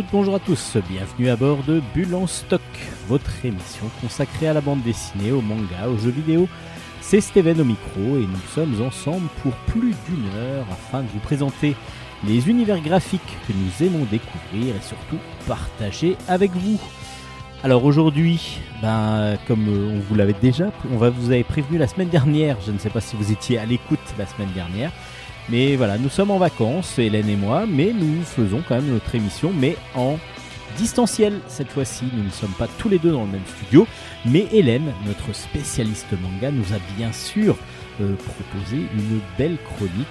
Bonjour à tous, bienvenue à bord de Bulle en stock, votre émission consacrée à la bande dessinée, au manga, aux jeux vidéo. C'est Steven au micro et nous sommes ensemble pour plus d'une heure afin de vous présenter les univers graphiques que nous aimons découvrir et surtout partager avec vous. Alors aujourd'hui, ben, comme euh, on vous l'avait déjà, on va vous avait prévenu la semaine dernière, je ne sais pas si vous étiez à l'écoute la semaine dernière, mais voilà, nous sommes en vacances, Hélène et moi, mais nous faisons quand même notre émission, mais en distanciel cette fois-ci. Nous ne sommes pas tous les deux dans le même studio, mais Hélène, notre spécialiste manga, nous a bien sûr euh, proposé une belle chronique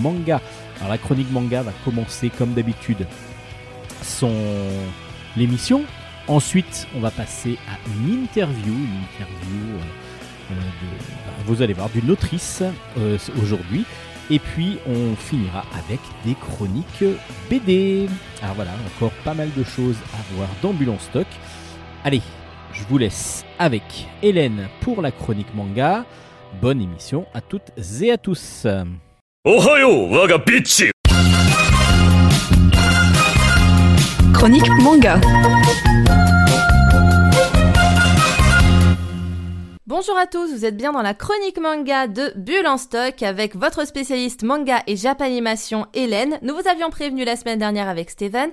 manga. Alors la chronique manga va commencer comme d'habitude son l'émission. Ensuite, on va passer à une interview, une interview euh, euh, de, bah, vous allez voir d'une autrice aujourd'hui. Et puis on finira avec des chroniques BD. Alors ah, voilà, encore pas mal de choses à voir d'ambulance stock. Allez, je vous laisse avec Hélène pour la chronique manga. Bonne émission à toutes et à tous. Ohayo, waga bitch Chronique manga. Bonjour à tous, vous êtes bien dans la chronique manga de Bulle en stock avec votre spécialiste manga et japanimation Hélène. Nous vous avions prévenu la semaine dernière avec Steven.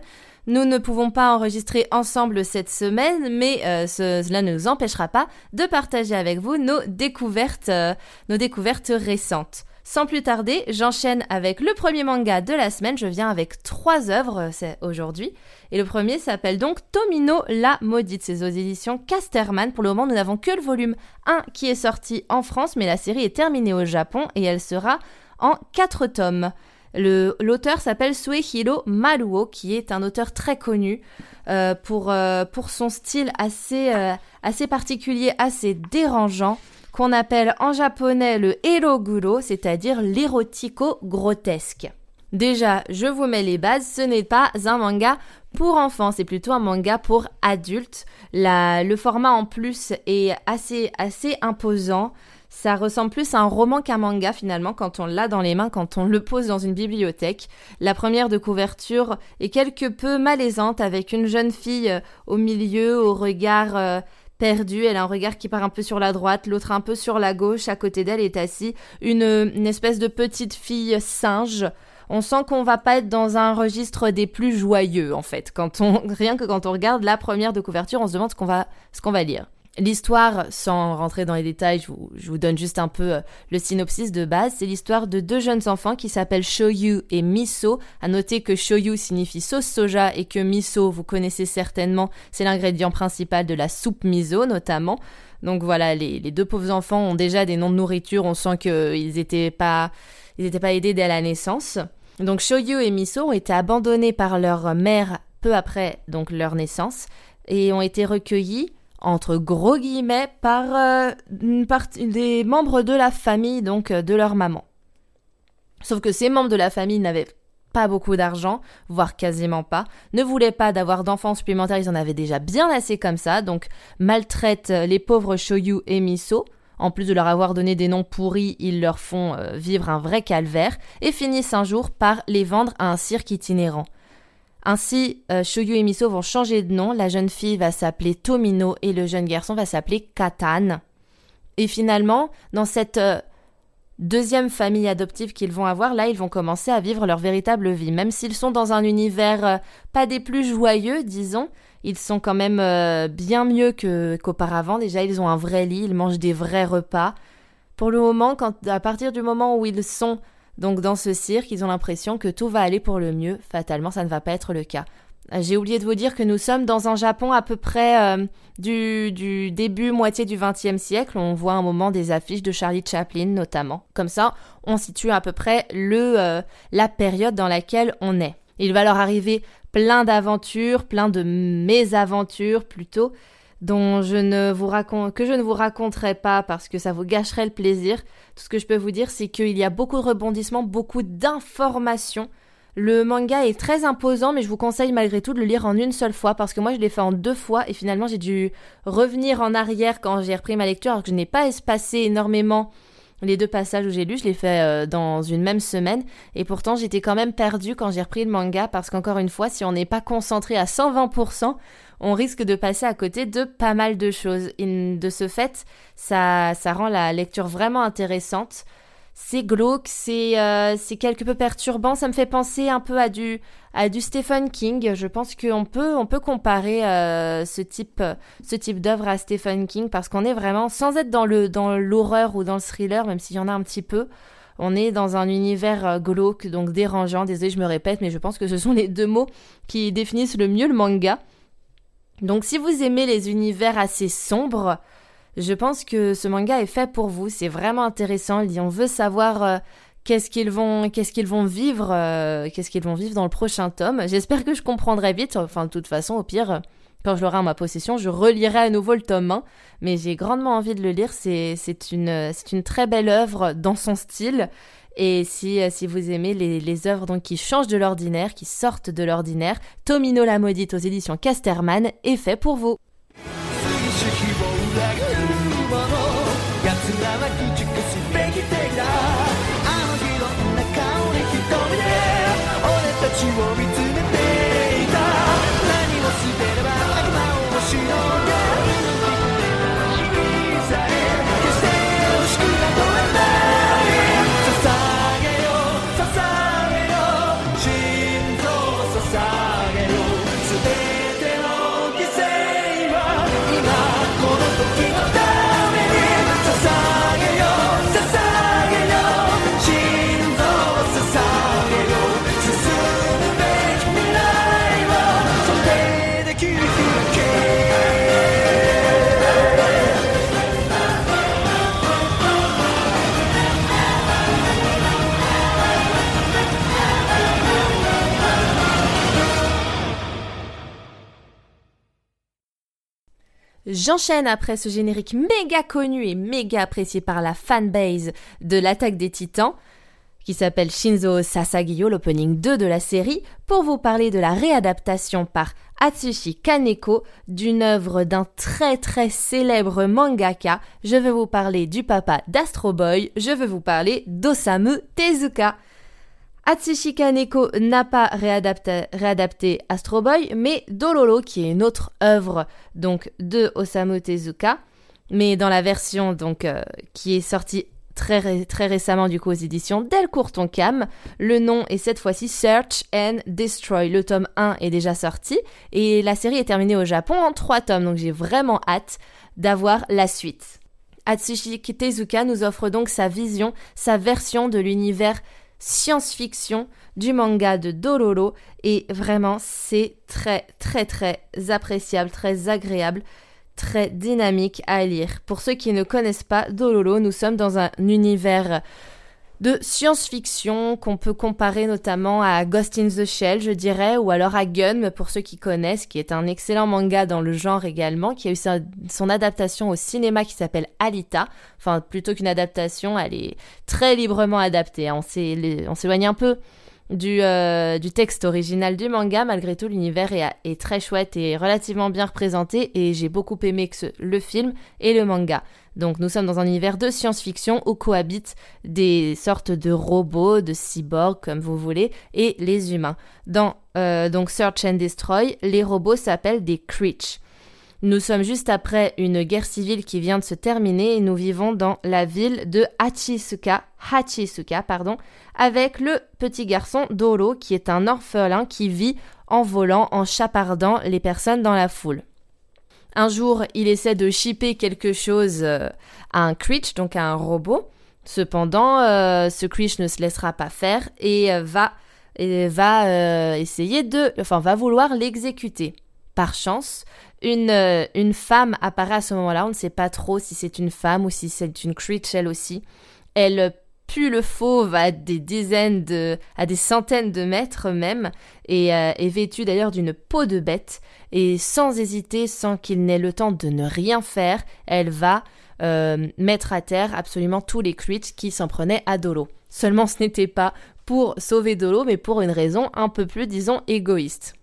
Nous ne pouvons pas enregistrer ensemble cette semaine, mais euh, ce- cela ne nous empêchera pas de partager avec vous nos découvertes, euh, nos découvertes récentes. Sans plus tarder, j'enchaîne avec le premier manga de la semaine. Je viens avec trois œuvres aujourd'hui. Et le premier s'appelle donc Tomino la maudite. C'est aux éditions Casterman. Pour le moment, nous n'avons que le volume 1 qui est sorti en France, mais la série est terminée au Japon et elle sera en 4 tomes. L'auteur s'appelle Suehiro Maruo, qui est un auteur très connu euh, pour, euh, pour son style assez, euh, assez particulier, assez dérangeant, qu'on appelle en japonais le eroguro, c'est-à-dire l'érotico-grotesque. Déjà, je vous mets les bases, ce n'est pas un manga pour enfants, c'est plutôt un manga pour adultes. Le format en plus est assez, assez imposant. Ça ressemble plus à un roman qu'un manga finalement quand on l'a dans les mains, quand on le pose dans une bibliothèque. La première de couverture est quelque peu malaisante avec une jeune fille euh, au milieu, au regard euh, perdu. Elle a un regard qui part un peu sur la droite, l'autre un peu sur la gauche. À côté d'elle est assis une, une espèce de petite fille singe. On sent qu'on va pas être dans un registre des plus joyeux en fait. Quand on, rien que quand on regarde la première de couverture, on se demande ce qu'on va, ce qu'on va lire. L'histoire, sans rentrer dans les détails, je vous, donne juste un peu euh, le synopsis de base. C'est l'histoire de deux jeunes enfants qui s'appellent Shoyu et Miso. À noter que Shoyu signifie sauce soja et que Miso, vous connaissez certainement, c'est l'ingrédient principal de la soupe miso notamment. Donc voilà, les, les deux pauvres enfants ont déjà des noms de nourriture. On sent qu'ils n'étaient pas, ils pas aidés dès la naissance. Donc Shoyu et Miso ont été abandonnés par leur mère peu après donc leur naissance et ont été recueillis entre gros guillemets par euh, des membres de la famille donc euh, de leur maman. Sauf que ces membres de la famille n'avaient pas beaucoup d'argent, voire quasiment pas, ne voulaient pas d'avoir d'enfants supplémentaires, ils en avaient déjà bien assez comme ça, donc maltraitent euh, les pauvres Shoyu et Miso. En plus de leur avoir donné des noms pourris, ils leur font vivre un vrai calvaire et finissent un jour par les vendre à un cirque itinérant. Ainsi, euh, et Miso vont changer de nom, la jeune fille va s'appeler Tomino et le jeune garçon va s'appeler Katan. Et finalement, dans cette euh, deuxième famille adoptive qu'ils vont avoir, là, ils vont commencer à vivre leur véritable vie. Même s'ils sont dans un univers euh, pas des plus joyeux, disons, ils sont quand même euh, bien mieux qu'auparavant. Déjà, ils ont un vrai lit, ils mangent des vrais repas. Pour le moment, quand, à partir du moment où ils sont donc dans ce cirque, ils ont l'impression que tout va aller pour le mieux. Fatalement, ça ne va pas être le cas. Euh, J'ai oublié de vous dire que nous sommes dans un Japon à peu près euh, du, début, moitié du XXe siècle. On voit un moment des affiches de Charlie Chaplin notamment. Comme ça, on situe à peu près le, euh, la période dans laquelle on est. Il va leur arriver plein d'aventures, plein de mésaventures plutôt, dont je ne vous raconte, que je ne vous raconterai pas parce que ça vous gâcherait le plaisir. Tout ce que je peux vous dire, c'est qu'il y a beaucoup de rebondissements, beaucoup d'informations. Le manga est très imposant, mais je vous conseille malgré tout de le lire en une seule fois parce que moi je l'ai fait en deux fois et finalement j'ai dû revenir en arrière quand j'ai repris ma lecture alors que je n'ai pas espacé énormément Les deux passages où j'ai lu, je les fais euh, dans une même semaine. Et pourtant, j'étais quand même perdue quand j'ai repris le manga parce qu'encore une fois, si on n'est pas concentré à 120%, on risque de passer à côté de pas mal de choses. De ce fait, ça, ça rend la lecture vraiment intéressante c'est glauque, euh, c'est quelque peu perturbant. Ça me fait penser un peu à du Stephen King. Je pense qu'on peut on peut comparer euh, ce type ce d'œuvre à Stephen King parce qu'on est vraiment sans être dans le dans l'horreur ou dans le thriller, même s'il y en a un petit peu. On est dans un univers euh, glauque, donc dérangeant. Désolé, je me répète, mais je pense que ce sont les deux mots qui définissent le mieux le manga. Donc, si vous aimez les univers assez sombres, je pense que ce manga est fait pour vous. C'est vraiment intéressant. On veut savoir euh, qu'est-ce qu'ils vont, vivre, euh, qu'est-ce qu'ils vont vivre dans le prochain tome. J'espère que je comprendrai vite. Enfin, de toute façon, au pire, quand je l'aurai en ma possession, je relirai à nouveau le tome 1. Mais j'ai grandement envie de le lire. C'est, une, c'est une très belle œuvre dans son style. Et si, euh, si vous aimez les, œuvres qui changent de l'ordinaire, qui sortent de l'ordinaire, Tomino la maudite aux éditions Casterman est fait pour vous. J'enchaîne après ce générique méga connu et méga apprécié par la fanbase de l'attaque des titans, qui s'appelle Shinzo Sasagiyo, l'opening 2 de la série, pour vous parler de la réadaptation par Atsushi Kaneko d'une œuvre d'un très très célèbre mangaka. Je veux vous parler du papa d'Astro Boy, je veux vous parler d'Osamu Tezuka. Atsushi Kaneko n'a pas réadapté, Astro Boy, mais Dololo, qui est une autre œuvre donc de Osamu Tezuka, mais dans la version donc euh, qui est sortie très, récemment du coup aux éditions Delcourt Cam. Le nom est cette fois-ci Search and Destroy. Le tome 1 est déjà sorti et la série est terminée au Japon en trois tomes, donc j'ai vraiment hâte d'avoir la suite. Atsushi Tezuka nous offre donc sa vision, sa version de l'univers science-fiction du manga de Dololo et vraiment c'est très très très appréciable, très agréable, très dynamique à lire. Pour ceux qui ne connaissent pas Dololo, nous sommes dans un univers de science-fiction qu'on peut comparer notamment à Ghost in the Shell, je dirais, ou alors à Gun, pour ceux qui connaissent, qui est un excellent manga dans le genre également, qui a eu son adaptation au cinéma qui s'appelle Alita. Enfin, plutôt qu'une adaptation, elle est très librement adaptée. Hein. On s'éloigne un peu du, euh, du, texte original du manga. Malgré tout, l'univers est, très chouette et relativement bien représenté et j'ai beaucoup aimé que le film et le manga. Donc nous sommes dans un univers de science-fiction où cohabitent des sortes de robots, de cyborgs comme vous voulez, et les humains. Dans euh, Search and Destroy, les robots s'appellent des Creech. Nous sommes juste après une guerre civile qui vient de se terminer et nous vivons dans la ville de Hachisuka, Hachisuka pardon, avec le petit garçon Doro qui est un orphelin qui vit en volant, en chapardant les personnes dans la foule. Un jour, il essaie de shipper quelque chose euh, à un Creech, donc à un robot. Cependant, euh, ce Creech ne se laissera pas faire et euh, va, va essayer de, enfin, va vouloir l'exécuter. Par chance, une, une femme apparaît à ce moment-là. On ne sait pas trop si c'est une femme ou si c'est une Creech elle aussi. Elle pue le fauve à des dizaines de, à des centaines de mètres même, et est vêtue d'ailleurs d'une peau de bête et sans hésiter, sans qu'il n'ait le temps de ne rien faire, elle va euh, mettre à terre absolument tous les Creeds qui s'en prenaient à Dolo. Seulement ce n'était pas pour sauver Dolo, mais pour une raison un peu plus, disons, égoïste.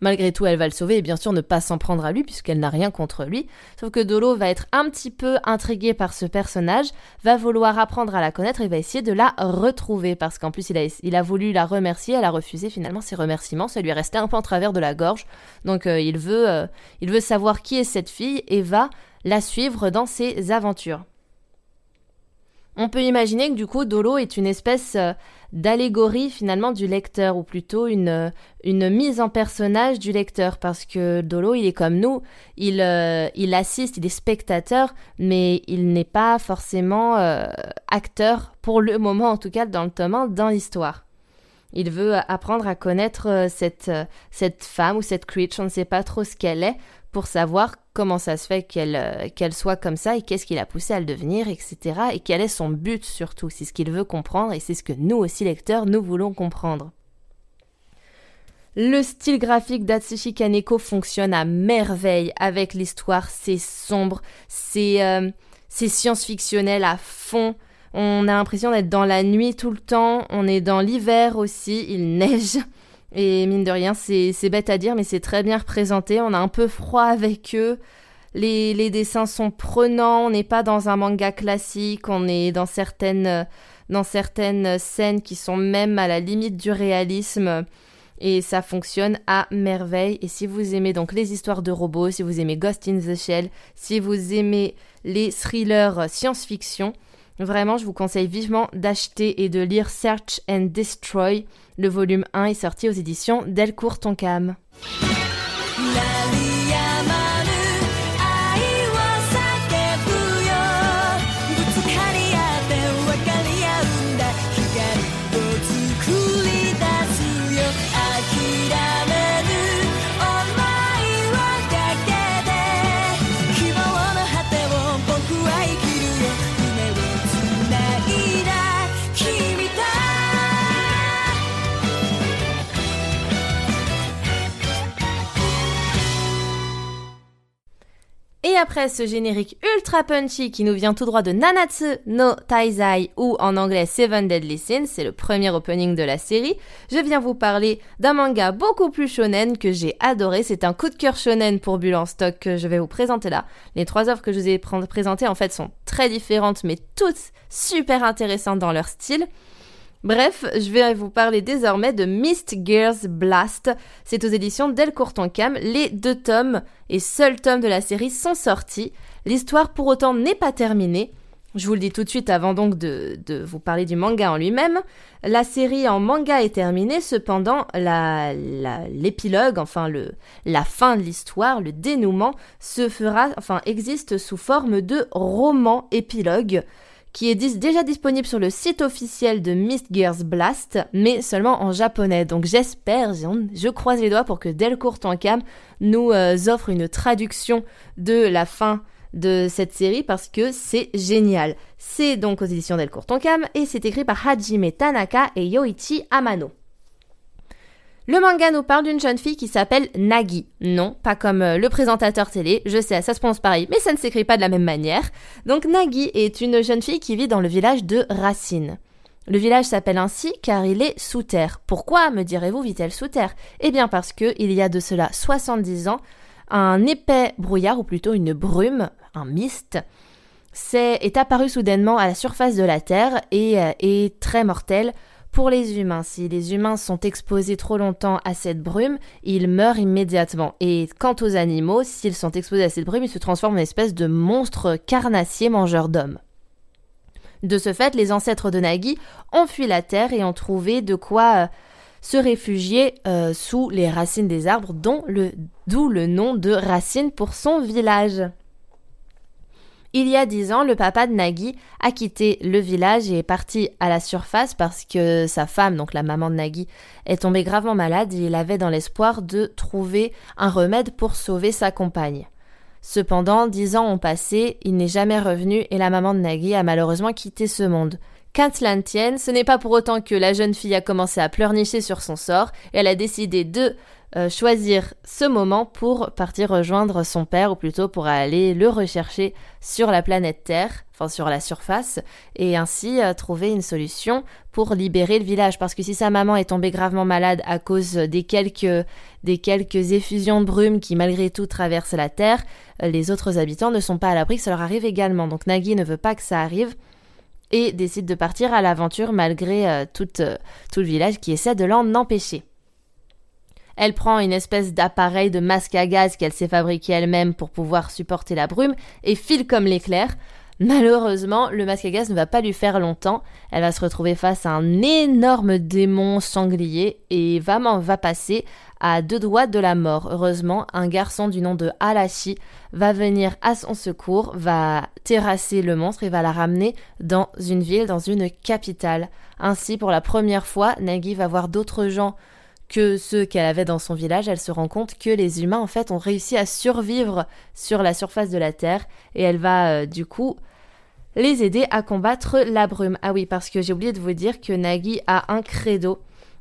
Malgré tout, elle va le sauver et bien sûr ne pas s'en prendre à lui puisqu'elle n'a rien contre lui. Sauf que Dolo va être un petit peu intrigué par ce personnage, va vouloir apprendre à la connaître et va essayer de la retrouver parce qu'en plus il a, il a voulu la remercier, elle a refusé finalement ses remerciements, ça lui est resté un peu en travers de la gorge. Donc euh, il, veut, euh, il veut savoir qui est cette fille et va la suivre dans ses aventures. On peut imaginer que du coup Dolo est une espèce euh, d'allégorie finalement du lecteur, ou plutôt une, euh, une mise en personnage du lecteur, parce que Dolo, il est comme nous, il, euh, il assiste, il est spectateur, mais il n'est pas forcément acteur, pour le moment en tout cas, dans le tome 1, dans l'histoire. Il veut apprendre à connaître cette, cette femme ou cette creature, on ne sait pas trop ce qu'elle est, pour savoir comment ça se fait qu'elle euh, qu'elle soit comme ça et qu'est-ce qui l'a poussé à le devenir, etc. Et quel est son but surtout. C'est ce qu'il veut comprendre et c'est ce que nous aussi lecteurs, nous voulons comprendre. Le style graphique d'Atsushi Kaneko fonctionne à merveille avec l'histoire, c'est sombre, c'est euh, science-fictionnel à fond. On a l'impression d'être dans la nuit tout le temps, on est dans l'hiver aussi, il neige. Et mine de rien, c'est bête à dire, mais c'est très bien représenté. On a un peu froid avec eux. Les, dessins sont prenants. On n'est pas dans un manga classique. On est dans certaines, dans certaines scènes qui sont même à la limite du réalisme. Et ça fonctionne à merveille. Et si vous aimez donc les histoires de robots, si vous aimez Ghost in the Shell, si vous aimez les thrillers science-fiction, vraiment, je vous conseille vivement d'acheter et de lire Search and Destroy. Le volume 1 est sorti aux éditions Delcourt Tonkam. 鳴り Et après ce générique ultra punchy qui nous vient tout droit de Nanatsu no Taizai ou en anglais Seven Deadly Sins, c'est le premier opening de la série, je viens vous parler d'un manga beaucoup plus shonen que j'ai adoré. C'est un coup de cœur shonen pour Bulle en stock que je vais vous présenter là. Les trois œuvres que je vous ai pr- présentées en fait sont très différentes mais toutes super intéressantes dans leur style. Bref, je vais vous parler désormais de Mist Girls Blast. C'est aux éditions Delcourt Tonkam. Les deux tomes et seuls tomes de la série sont sortis. L'histoire pour autant n'est pas terminée. Je vous le dis tout de suite avant donc de, vous parler du manga en lui-même. La série en manga est terminée, cependant l'épilogue, enfin le, la fin de l'histoire, le dénouement, se fera, enfin existe sous forme de roman épilogue qui est déjà disponible sur le site officiel de Mist Girls Blast, mais seulement en japonais. Donc j'espère, je croise les doigts pour que Delcourt Tonkam nous euh, offre une traduction de la fin de cette série parce que c'est génial. C'est donc aux éditions Delcourt Tonkam et c'est écrit par Hajime Tanaka et Yoichi Amano. Le manga nous parle d'une jeune fille qui s'appelle Nagi. Non, pas comme euh, le présentateur télé, je sais, ça se prononce pareil, mais ça ne s'écrit pas de la même manière. Donc Nagi est une jeune fille qui vit dans le village de Racine. Le village s'appelle ainsi car il est sous terre. Pourquoi, me direz-vous, vit-elle sous terre? Eh bien parce que, il y a de cela 70 ans, un épais brouillard, ou plutôt une brume, un mist, est apparu soudainement à la surface de la Terre et euh, est très mortel pour les humains. Si les humains sont exposés trop longtemps à cette brume, ils meurent immédiatement. Et quant aux animaux, s'ils sont exposés à cette brume, ils se transforment en espèce de monstres carnassiers mangeurs d'hommes. De ce fait, les ancêtres de Nagi ont fui la terre et ont trouvé de quoi euh, se réfugier euh, sous les racines des arbres, dont le, d'où le nom de Racine pour son village. Il y a dix ans, le papa de Nagi a quitté le village et est parti à la surface parce que sa femme, donc la maman de Nagi, est tombée gravement malade et il avait dans l'espoir de trouver un remède pour sauver sa compagne. Cependant, dix ans ont passé, il n'est jamais revenu et la maman de Nagi a malheureusement quitté ce monde. Qu'un cela ne tienne, ce n'est pas pour autant que la jeune fille a commencé à pleurnicher sur son sort elle a décidé de euh, choisir ce moment pour partir rejoindre son père, ou plutôt pour aller le rechercher sur la planète Terre, enfin sur la surface, et ainsi euh, trouver une solution pour libérer le village. Parce que si sa maman est tombée gravement malade à cause des quelques, effusions de brume qui malgré tout traversent la Terre, euh, les autres habitants ne sont pas à l'abri que ça leur arrive également. Donc Nagi ne veut pas que ça arrive et décide de partir à l'aventure malgré tout le village qui essaie de l'en empêcher. Elle prend une espèce d'appareil de masque à gaz qu'elle s'est fabriqué elle-même pour pouvoir supporter la brume et file comme l'éclair. Malheureusement, le masque à gaz ne va pas lui faire longtemps. Elle va se retrouver face à un énorme démon sanglier et va passer à deux doigts de la mort. Heureusement, un garçon du nom de Alashi va venir à son secours, va terrasser le monstre et va la ramener dans une ville, dans une capitale. Ainsi, pour la première fois, Nagi va voir d'autres gens que ceux qu'elle avait dans son village, elle se rend compte que les humains en fait ont réussi à survivre sur la surface de la Terre et elle va euh, du coup les aider à combattre la brume. Ah oui, parce que j'ai oublié de vous dire que Nagi a un credo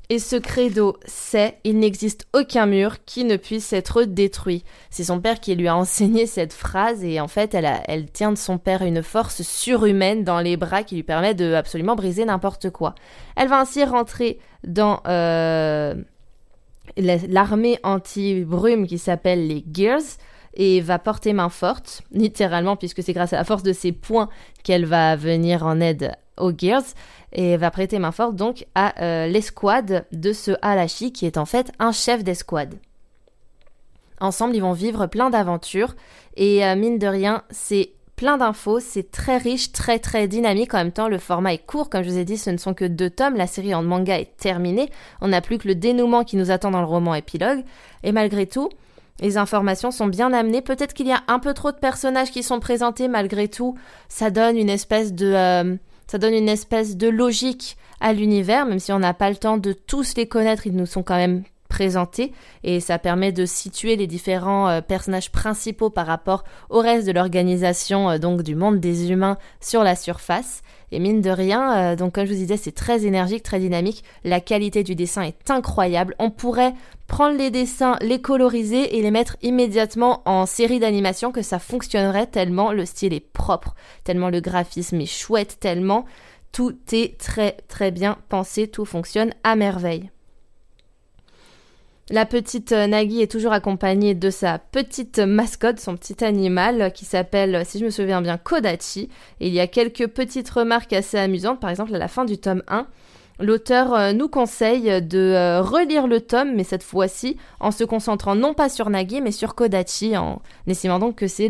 et ce credo c'est il n'existe aucun mur qui ne puisse être détruit. C'est son père qui lui a enseigné cette phrase et en fait elle, tient de son père une force surhumaine dans les bras qui lui permet de absolument briser n'importe quoi. Elle va ainsi rentrer dans euh, l'armée anti-brume qui s'appelle les Gears et va porter main forte, littéralement, puisque c'est grâce à la force de ses poings qu'elle va venir en aide aux Gears, et va prêter main forte donc à euh, l'escouade de ce Alashi qui est en fait un chef d'escouade. Ensemble, ils vont vivre plein d'aventures, et euh, mine de rien, c'est plein d'infos, c'est très riche, très très dynamique. En même temps, le format est court, comme je vous ai dit, ce ne sont que deux tomes. La série en manga est terminée. On n'a plus que le dénouement qui nous attend dans le roman épilogue. Et malgré tout, les informations sont bien amenées. Peut-être qu'il y a un peu trop de personnages qui sont présentés. Malgré tout, ça donne une espèce de, euh, ça donne une espèce de logique à l'univers, même si on n'a pas le temps de tous les connaître. Ils nous sont quand même et ça permet de situer les différents euh, personnages principaux par rapport au reste de l'organisation euh, donc du monde des humains sur la surface. Et mine de rien euh, donc comme je vous disais c'est très énergique très dynamique. La qualité du dessin est incroyable. On pourrait prendre les dessins les coloriser et les mettre immédiatement en série d'animation que ça fonctionnerait tellement le style est propre tellement le graphisme est chouette tellement tout est très très bien pensé tout fonctionne à merveille la petite euh, Nagi est toujours accompagnée de sa petite mascotte, son petit animal, qui s'appelle, si je me souviens bien, Kodachi. Et il y a quelques petites remarques assez amusantes. Par exemple, à la fin du tome 1, l'auteur euh, nous conseille de euh, relire le tome, mais cette fois-ci en se concentrant non pas sur Nagi, mais sur Kodachi, en estimant donc que c'est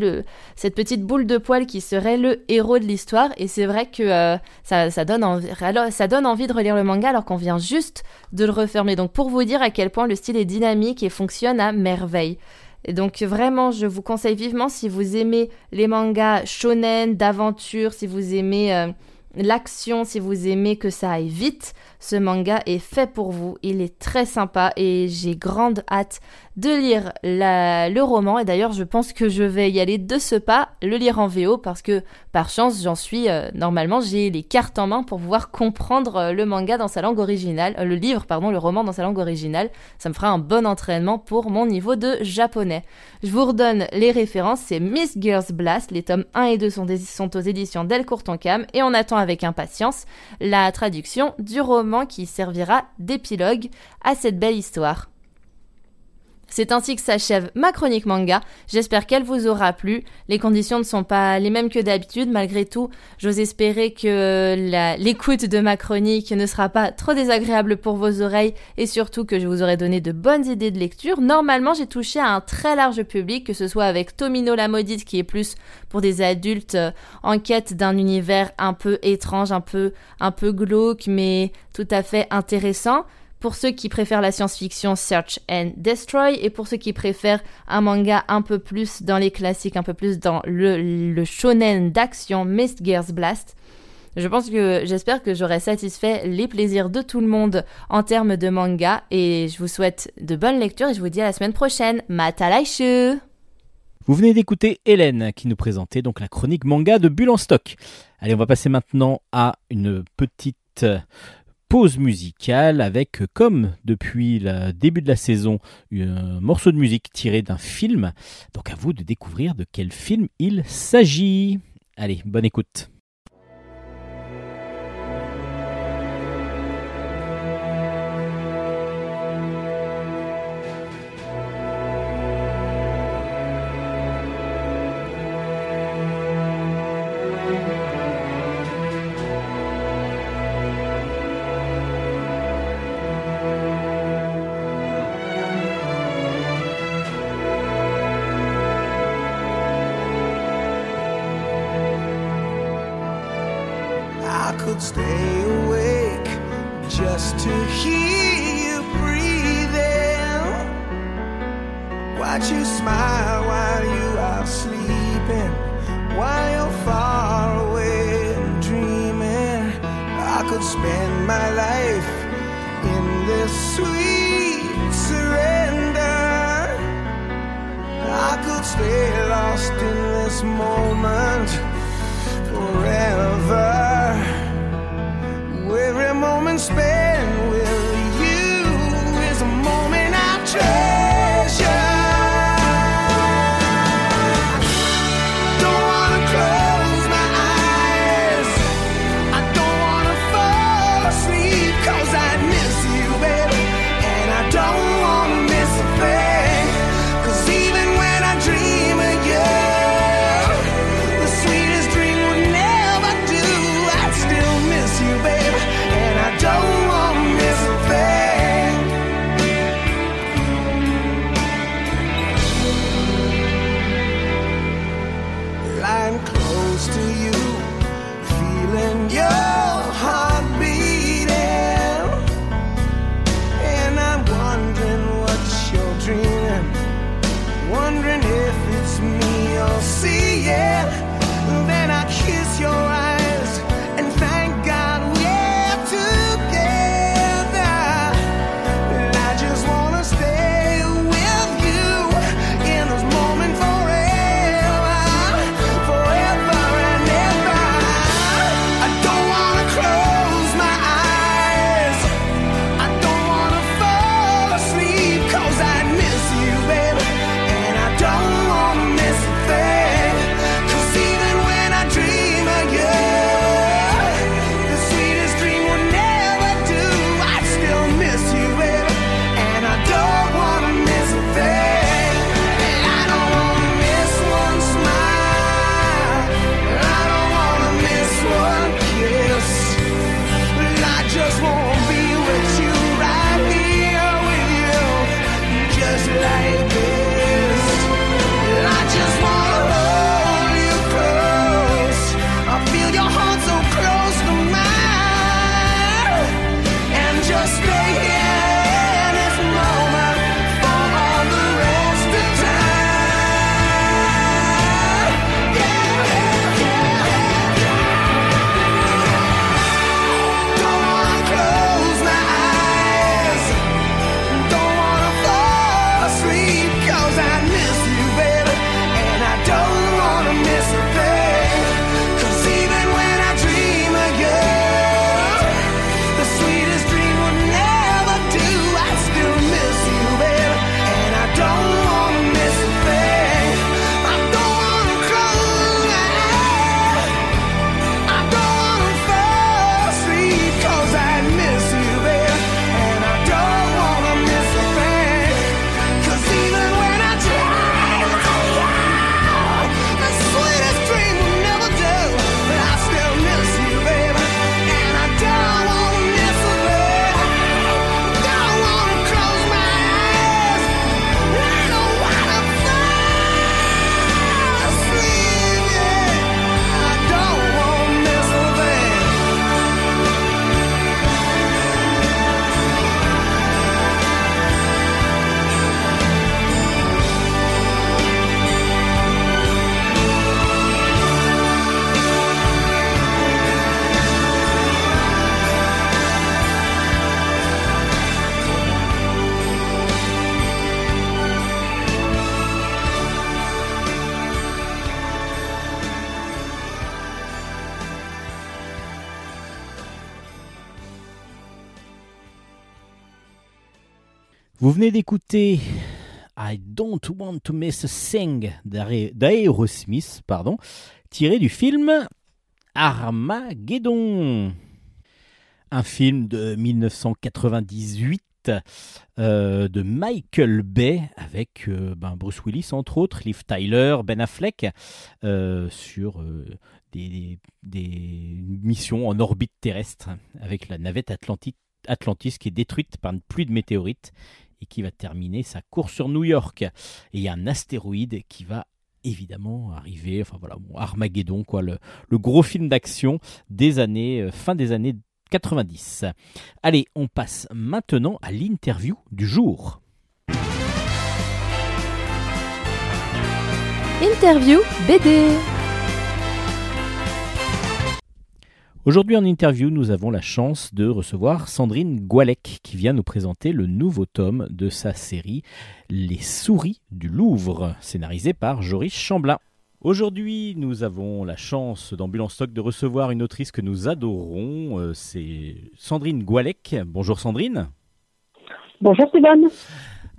cette petite boule de poil qui serait le héros de l'histoire. Et c'est vrai que euh, ça, ça, donne envie, de relire le manga alors qu'on vient juste de le refermer. Donc pour vous dire à quel point le style est dynamique et fonctionne à merveille. Et donc vraiment, je vous conseille vivement si vous aimez les mangas shonen, d'aventure, si vous aimez l'action, si vous aimez que ça aille vite, ce manga est fait pour vous. Il est très sympa et j'ai grande hâte de lire le roman. Et d'ailleurs, je pense que je vais y aller de ce pas, le lire en VO, parce que par chance, j'en suis euh, normalement, j'ai les cartes en main pour pouvoir comprendre euh, le manga dans sa langue originale, euh, le livre, pardon, le roman dans sa langue originale. Ça me fera un bon entraînement pour mon niveau de japonais. Je vous redonne les références, c'est Miss Girls Blast, les tomes 1 et 2 sont, aux éditions Delcourt Tonkam, et on attend avec impatience la traduction du roman qui servira d'épilogue à cette belle histoire. C'est ainsi que s'achève ma chronique manga. J'espère qu'elle vous aura plu. Les conditions ne sont pas les mêmes que d'habitude. Malgré tout, j'ose espérer que la- l'écoute de ma chronique ne sera pas trop désagréable pour vos oreilles et surtout que je vous aurai donné de bonnes idées de lecture. Normalement, j'ai touché à un très large public, que ce soit avec Tomino la maudite qui est plus pour des adultes euh, en quête d'un univers un peu étrange, un peu, un peu glauque, mais tout à fait intéressant. Pour ceux qui préfèrent la science-fiction, Search and Destroy. Et pour ceux qui préfèrent un manga un peu plus dans les classiques, un peu plus dans le, shonen d'action, Mist Gears Blast. Je pense que j'espère que j'aurai satisfait les plaisirs de tout le monde en termes de manga. Et je vous souhaite de bonnes lectures et je vous dis à la semaine prochaine. Matalaishu Vous venez d'écouter Hélène qui nous présentait donc la chronique manga de Bulle en stock. Allez, on va passer maintenant à une petite pause musicale avec, comme depuis le début de la saison, un morceau de musique tiré d'un film. Donc à vous de découvrir de quel film il s'agit. Allez, bonne écoute. Hear you breathing. Watch you smile while you are sleeping, while you're far away dreaming. I could spend my life in this sweet surrender. I could stay lost in this moment forever. Every moment spent d'écouter I Don't Want to Miss a Thing d'Aerosmith, pardon, tiré du film Armageddon. Un film de 1998 euh, de Michael Bay avec euh, ben, Bruce Willis entre autres, Liv Tyler, Ben Affleck euh, sur des, missions en orbite terrestre avec la navette Atlantis qui est détruite par une pluie de météorites qui va terminer sa course sur New York. Et il y a un astéroïde qui va évidemment arriver, enfin voilà, Armageddon, quoi, le, le gros film d'action des années, euh, fin des années 90. Allez, on passe maintenant à l'interview du jour. Interview BD. Aujourd'hui en interview, nous avons la chance de recevoir Sandrine Goualec qui vient nous présenter le nouveau tome de sa série Les souris du Louvre, scénarisé par Joris Chamblin. Aujourd'hui, nous avons la chance d'Ambulance Stock de recevoir une autrice que nous adorons, euh, c'est Sandrine Goualec. Bonjour Sandrine. Bonjour Stéphane.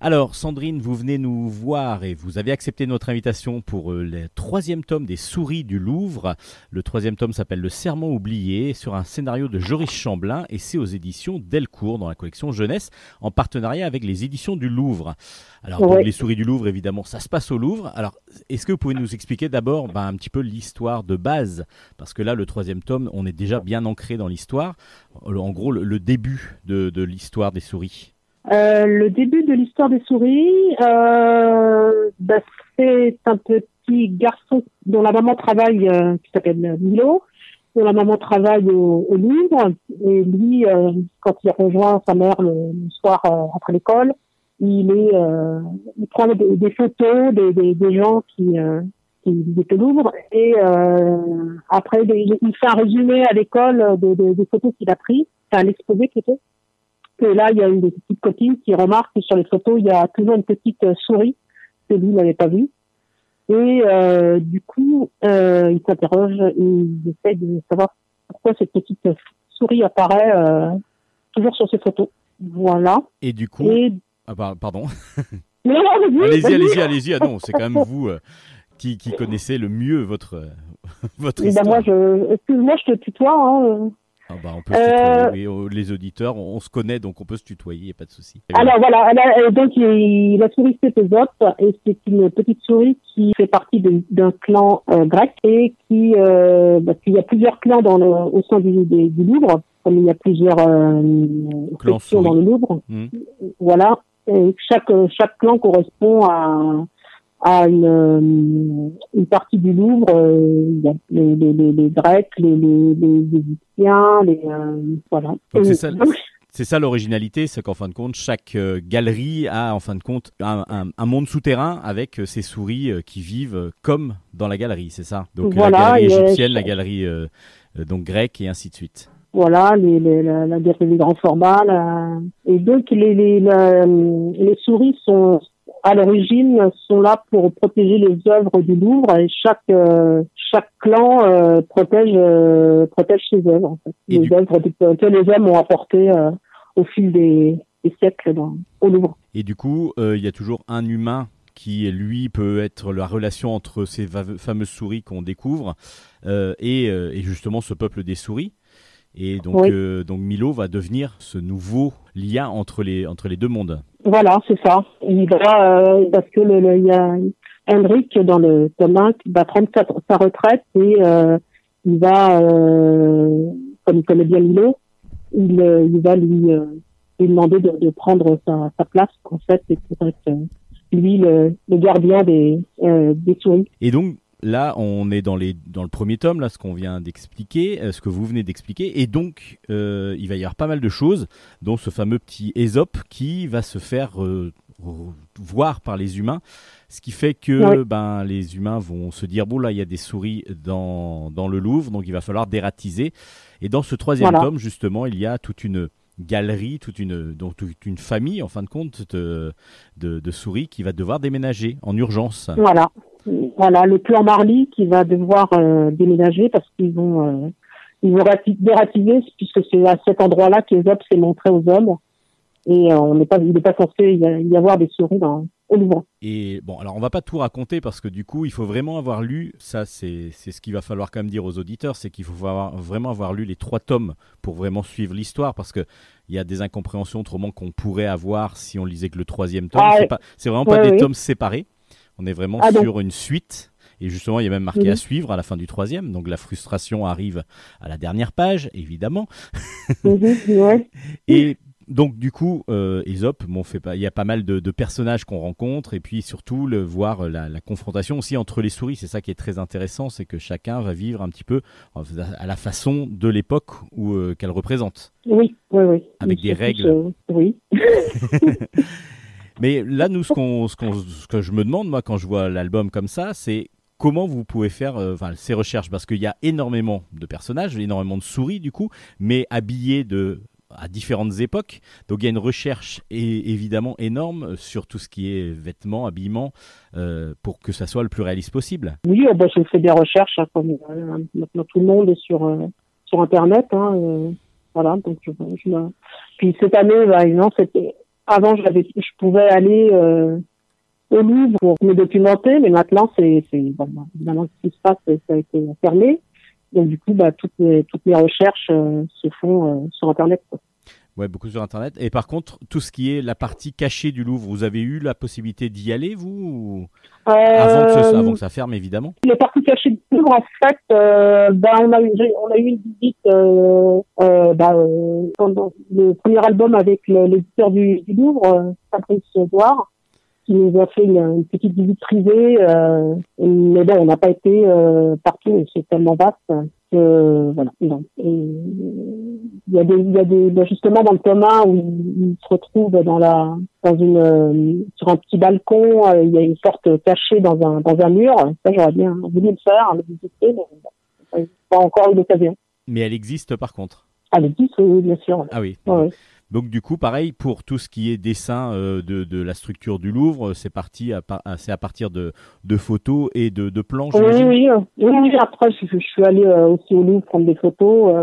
Alors, Sandrine, vous venez nous voir et vous avez accepté notre invitation pour euh, le troisième tome des Souris du Louvre. Le troisième tome s'appelle Le Serment oublié, sur un scénario de Joris Chamblin et c'est aux éditions Delcourt dans la collection Jeunesse en partenariat avec les éditions du Louvre. Alors, donc, les Souris du Louvre, évidemment, ça se passe au Louvre. Alors, est-ce que vous pouvez nous expliquer d'abord ben, un petit peu l'histoire de base? Parce que là, le troisième tome, on est déjà bien ancré dans l'histoire. En gros, le, le début de, de l'histoire des souris. Euh, le début de l'histoire des souris, euh, bah, c'est un petit garçon dont la maman travaille, euh, qui s'appelle Milo, dont la maman travaille au, au Louvre. Et lui, euh, quand il rejoint sa mère le, le soir euh, après l'école, il est, il prend des, des photos des, des, gens qui, qui étaient au Louvre et après il fait un résumé à l'école de- des photos qu'il a prises, enfin l'exposé plutôt. Et là, il y a une des petites copines qui remarque que sur les photos, il y a toujours une petite euh, souris que lui n'avait pas vue. Et euh, du coup, euh, il s'interroge et il essaie de savoir pourquoi cette petite souris apparaît euh, toujours sur ses photos. Voilà. Et du coup, Et ah, par- pardon. Allez-y, allez-y, allez-y. Ah non, c'est quand même vous qui, qui connaissez le mieux votre, votre Eh ben, histoire. moi, je, excuse-moi, je te tutoie. Hein. Ah bah, on peut se Euh, tutoyer, oui, oh, les auditeurs, on, on se connaît, donc on peut se tutoyer, y a pas de souci. Alors voilà, a- euh, donc il- la souris c'est Ésope et c'est une petite souris qui fait partie d'un clan euh, grec et qui, euh, parce qu'il y a plusieurs clans dans le, au sein du, du Louvre, comme il y a plusieurs euh, Clans dans le Louvre. Mhm. Voilà, et chaque chaque clan correspond à à une, euh, une partie du Louvre, euh, les, les, les, les Grecs, les, les, les Égyptiens, les euh, voilà. C'est ça- ça l'originalité, c'est qu'en fin de compte, chaque euh, galerie a en fin de compte un, un- un monde souterrain avec euh, ces souris qui vivent comme dans la galerie, c'est ça? Donc Voilà, la galerie et, égyptienne, la galerie euh, donc grecque et ainsi de suite. Voilà, les, les, la, la galerie des grands formats. la- Et donc, les, les, la- les souris sont, à l'origine, sont là pour protéger les œuvres du Louvre et chaque, euh, chaque clan euh, protège, euh, protège ses œuvres, en fait. Et Les du- œuvres que les hommes ont apportées au fil des, des siècles dans, au Louvre. Et du coup, il y a toujours un humain qui, lui, peut être la relation entre ces fameuses souris qu'on découvre euh, et, et justement ce peuple des souris. Et donc, Oui. euh, donc Milo va devenir ce nouveau lien entre les, entre les deux mondes. Voilà, c'est ça. Il va, euh, parce que le, le- il y a Henrik dans le tome 1 qui va prendre sa, sa retraite et euh, il va, euh, comme il connaît bien Milo, il, euh, il va lui, euh, lui demander de, de prendre sa, sa place en fait et pour être euh, lui le, le gardien des, des souris. Et donc là, on est dans, les, dans le premier tome, là, ce qu'on vient d'expliquer, euh, ce que vous venez d'expliquer. Et donc, euh, il va y avoir pas mal de choses, dont ce fameux petit Ésope qui va se faire euh, voir par les humains. Ce qui fait que Oui. ben, les humains vont se dire bon, là, il y a des souris dans, dans le Louvre, donc il va falloir dératiser. Et dans ce troisième Voilà. tome, justement, il y a toute une galerie, toute une, donc toute une famille, en fin de compte, de, de, de souris qui va devoir déménager en urgence. Voilà. Voilà, le clan Marley qui va devoir euh, déménager parce qu'ils vont, euh, ils vont puisque c'est à cet endroit-là qu'Aesop s'est montré aux hommes. Et euh, on n'est pas, il n'est pas censé y, avoir des souris dans, au Louvre. Et bon, alors on va pas tout raconter parce que du coup, il faut vraiment avoir lu, ça c'est ce qu'il va falloir quand même dire aux auditeurs, c'est qu'il faut avoir- vraiment avoir lu les trois tomes pour vraiment suivre l'histoire parce que il y a des incompréhensions autrement qu'on pourrait avoir si on lisait que le troisième tome. Ah, c'est ouais. pas- c'est vraiment pas des oui. tomes séparés. On est vraiment Ah, sur une suite. Et justement, il y a même marqué Mhm. à suivre à la fin du troisième. Donc la frustration arrive à la dernière page, évidemment. Mhm, ouais. Et donc du coup, euh, Aesop, bon, fait pas, il y a pas mal de, de personnages qu'on rencontre et puis surtout le voir la, la confrontation aussi entre les souris. C'est ça qui est très intéressant, c'est que chacun va vivre un petit peu euh, à la façon de l'époque où euh, qu'elle représente. Oui, oui, oui. Avec des règles. oui. Mais là, nous, ce, qu'on, ce, qu'on- ce que je me demande moi quand je vois l'album comme ça, c'est comment vous pouvez faire euh, ces recherches parce qu'il y a énormément de personnages, énormément de souris du coup, mais habillés de à différentes époques. Donc il y a une recherche é- évidemment énorme sur tout ce qui est vêtements, habillement, euh, pour que ça soit le plus réaliste possible. Oui, euh, bah, je fais des recherches, hein, comme euh, maintenant tout le monde sur, sur Internet. Hein, voilà, donc je, je Puis cette année, bah, non, c'était... Avant, je pouvais aller euh, au Louvre pour me documenter, mais maintenant, c'est, bon, bah, évidemment, ce qui se passe, ça a été fermé. Donc du coup, bah, toutes les, toutes les recherches euh, se font euh, sur Internet. quoi. Ouais, beaucoup sur Internet. Et par contre, tout ce qui est la partie cachée du Louvre, vous avez eu la possibilité d'y aller, vous ou- avant, que ça ferme, évidemment? Les parties cachées du livre, en fait, euh, ben, on, a eu, on a eu une visite euh, euh, ben, euh, pendant le premier album avec l'éditeur du, Louvre, Fabrice Edouard, qui nous a fait une, petite visite privée. Mais on n'a pas été partout, c'est tellement vaste que voilà. Il y a des, il y a des, ben, justement dans le commun où il, il se retrouve dans la, dans une, euh, sur un petit balcon, euh, il y a une porte cachée dans un, dans un mur. Ça, j'aurais bien voulu le faire, le visiter, mais bon, pas encore eu l'occasion. Mais elle existe par contre. Ah, le 10, oui, bien sûr. Ah oui. Ouais. Donc du coup, pareil pour tout ce qui est dessin euh, de, de la structure du Louvre, c'est parti, à, c'est à partir de, de photos et de, de plans. Oui, oui, oui, oui, après, je, je suis allée euh, aussi au Louvre prendre des photos.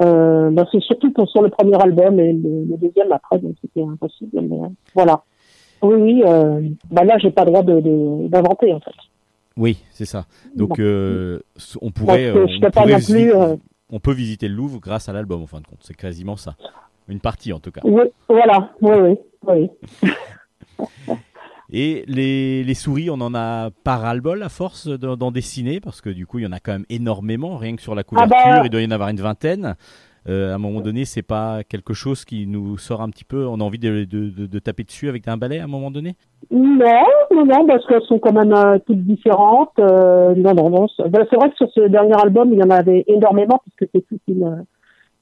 Euh, ben, c'est surtout pour sur le premier album et le, le deuxième après, donc c'était impossible. Mais voilà. Oui, oui. Ben là, j'ai pas le droit d'inventer en fait. Oui, c'est ça. Donc on pourrait, Donc, on peut visiter le Louvre grâce à l'album en fin de compte. C'est quasiment ça. Une partie en tout cas. Oui, voilà. Oui, oui, oui. Et les, les souris, on en a par ras-le-bol à force d'en dessiner parce que du coup, il y en a quand même énormément. Rien que sur la couverture, bah- il doit y en avoir une vingtaine. Euh, à un moment donné, c'est pas quelque chose qui nous sort un petit peu. On a envie de, de- de- de taper dessus avec un balai à un moment donné? Non, non, non, parce qu'elles sont quand même euh, toutes différentes. Euh, non, non, non. C'est ben, c'est vrai que sur ce dernier album, il y en avait énormément puisque c'est toute une,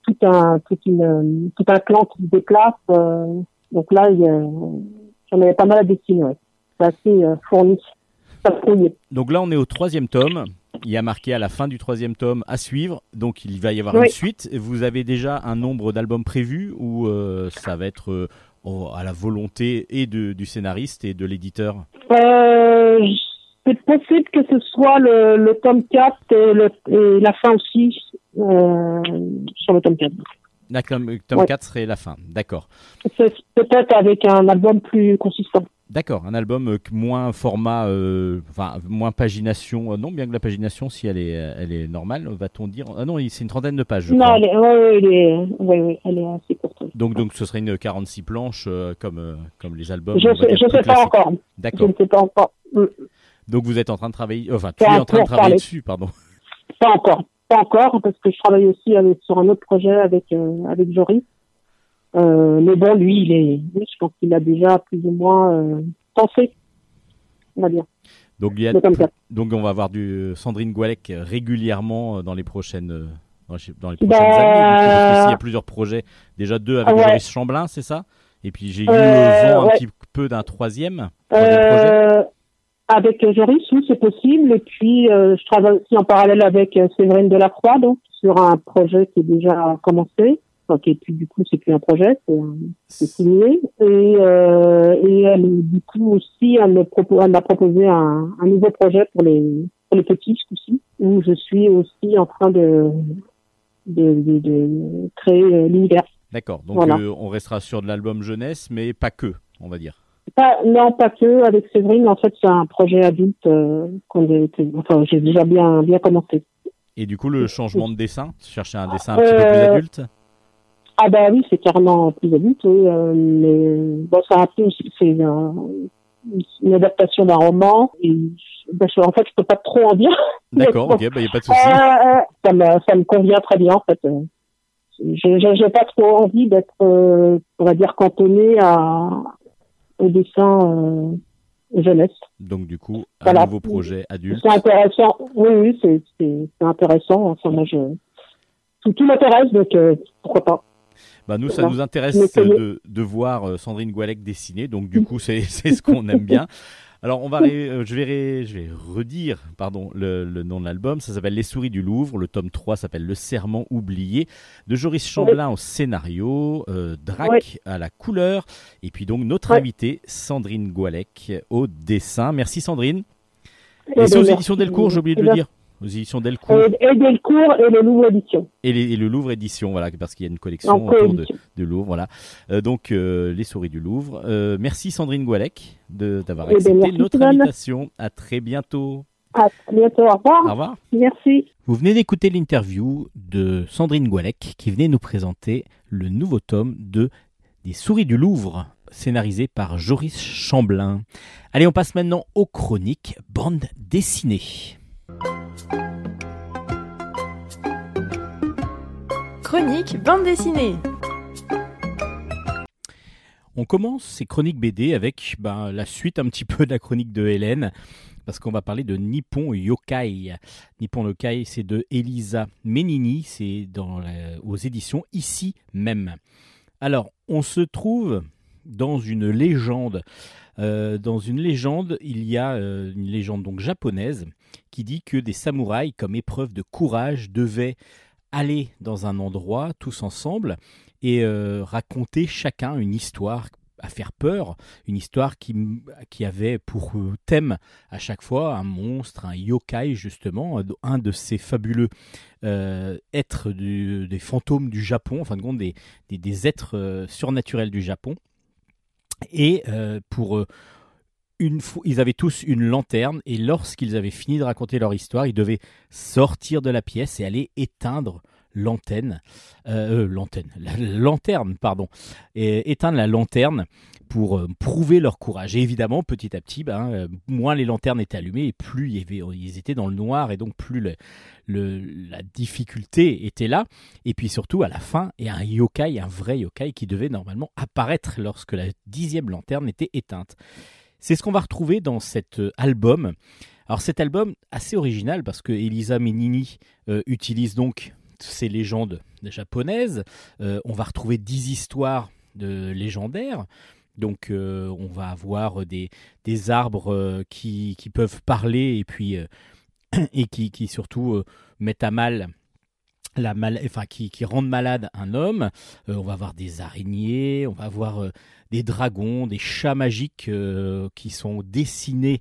tout un, toute une, euh, tout un clan qui se déplace. euh, donc là, j'en avais pas mal à dessiner. Ouais. C'est assez euh, fourni. Donc là, on est au troisième tome. Il y a marqué à la fin du troisième tome à suivre. Donc il va y avoir Oui. une suite. Vous avez déjà un nombre d'albums prévus ou euh, ça va être euh, à la volonté et de, du scénariste et de l'éditeur? Euh, c'est possible que ce soit le, le tome 4 et, le, et la fin aussi euh, sur le tome 4. La tome, tome Ouais. 4 serait la fin. D'accord. Peut-être avec un album plus consistant. D'accord, un album euh, moins format, euh, enfin moins pagination. euh, non, bien que la pagination, si elle est, euh, elle est normale, va-t-on dire Ah non, c'est une trentaine de pages. Je non, crois. elle est, ouais, ouais, elle est, ouais, ouais, elle est assez courte. Donc, donc, ce serait une 46 planches euh, comme, euh, comme les albums. Je va sais, je sais pas encore. Je D'accord. ne sais pas encore. Donc, vous êtes en train de travailler. Enfin, tu es en train de travailler dessus, pardon. Pas encore. Pas encore, parce que je travaille aussi avec, sur un autre projet avec, euh, avec Joris. Euh, mais bon, lui, il est, je pense qu'il a déjà plus ou moins euh, pensé, on va dire. Donc, il y a- Le tome 4. donc, on va avoir du euh, Sandrine Goualec régulièrement euh, dans les prochaines. euh, dans les- dans les prochaines Bah, années, coup, s'il y a plusieurs projets, déjà deux avec Ah ouais. Joris Chamblin, c'est ça? Et puis j'ai eu Euh, le vent un petit peu d'un troisième, troisième projet. Euh, avec Joris, oui, c'est possible. Et puis, euh, je travaille aussi en parallèle avec euh, Séverine Delacroix, donc, sur un projet qui est déjà commencé. Donc, et puis, du coup, c'est plus un projet, c'est signé. Et, euh, et elle, du coup, aussi, elle propo- m'a proposé un, un nouveau projet pour les, pour les petits, ce coup-ci, où je suis aussi en train de, de, de, de créer euh, l'univers. D'accord. Donc Voilà. euh, on restera sur de l'album jeunesse, mais pas que, on va dire. Pas, non, pas que avec Séverine. En fait, c'est un projet adulte euh, qu'on enfin, j'ai déjà bien, bien commencé. Et du coup, le changement de dessin, chercher un dessin un petit peu plus Euh, adulte? Ah bah oui, c'est carrément plus adulte, oui, euh, mais bon, c'est un peu, c'est un- une adaptation d'un roman. Et, je- en fait, je peux pas trop en dire. D'accord, ok, bah y a pas de souci. Euh, ça, me, ça me convient très bien, en fait. euh. Je j'ai pas trop envie d'être, euh, on va dire, cantonné à, au dessin euh, jeunesse. Donc du coup, un Voilà. nouveau projet adulte. C'est intéressant. Oui, oui, c'est c'est- c'est intéressant. Enfin, moi, je, tout, tout m'intéresse, donc euh, pourquoi pas. Bah nous, ça Voilà. nous intéresse de, de voir euh, Sandrine Goualec dessiner, donc du coup, c'est c'est ce qu'on aime bien. Alors, on va ré- euh, je, vais ré- je vais redire pardon, le, le nom de l'album. Ça s'appelle Les souris du Louvre. Le tome 3 s'appelle Le serment oublié. De Joris Chamblin au scénario, euh, Drac Oui. à la couleur. Et puis donc, notre Oui. invitée, Sandrine Goualec, au dessin. Merci Sandrine. Eh Et c'est aux éditions Delcourt, j'ai oublié de Eh le ben, dire. Aux éditions Delcourt. Et, et Delcourt et le Louvre Édition. Et, les- et le Louvre Édition, voilà, parce qu'il y a une collection autour de, du Louvre, voilà. Euh, donc euh, les souris du Louvre. Euh, merci Sandrine Goualec de d'avoir Eh ben, accepté notre invitation. À très bientôt. À bientôt. Au revoir. Au revoir. Merci. Vous venez d'écouter l'interview de Sandrine Goualec qui venait nous présenter le nouveau tome de Des souris du Louvre, scénarisé par Joris Chamblin. Allez, on passe maintenant aux chroniques bande dessinée. Chronique bande dessinée. On commence ces chroniques BD avec ben, la suite un petit peu de la chronique de Hélène, parce qu'on va parler de Nippon Yokai. Nippon Yokai, c'est de Elisa Menini, c'est aux éditions ici même. Alors, on se trouve dans une légende. Euh, dans une légende, il y a euh, une légende donc japonaise qui dit que des samouraïs, comme épreuve de courage, devaient aller dans un endroit tous ensemble et euh, raconter chacun une histoire à faire peur, une histoire qui, qui avait pour euh, thème à chaque fois un monstre, un yokai justement, un de- un de ces fabuleux euh, êtres des fantômes du Japon, en fin de compte des, des, êtres euh, surnaturels du Japon. Et euh, pour ils avaient tous une lanterne et lorsqu'ils avaient fini de raconter leur histoire, ils devaient sortir de la pièce et aller éteindre l'antenne, euh, euh, l'antenne, la lanterne, pardon, et éteindre la lanterne pour euh, prouver leur courage. Et évidemment, petit à petit, ben, moins les lanternes étaient allumées et plus ils étaient dans le noir et donc plus la difficulté était là. Et puis surtout, à la fin, il y a un yokai, un vrai yokai qui devait normalement apparaître lorsque la dixième lanterne était éteinte. C'est ce qu'on va retrouver dans cet euh, album. Alors cet album, assez original parce que Elisa Menini euh, utilise donc ces légendes japonaises. Euh, on va retrouver dix histoires de légendaires. Donc on va avoir des, des arbres qui, qui peuvent parler et puis et qui, qui surtout mettent à mal la mal, enfin qui, qui rendent malade un homme. Euh, on va avoir des araignées, on va avoir euh, des dragons, des chats magiques euh, qui sont dessinés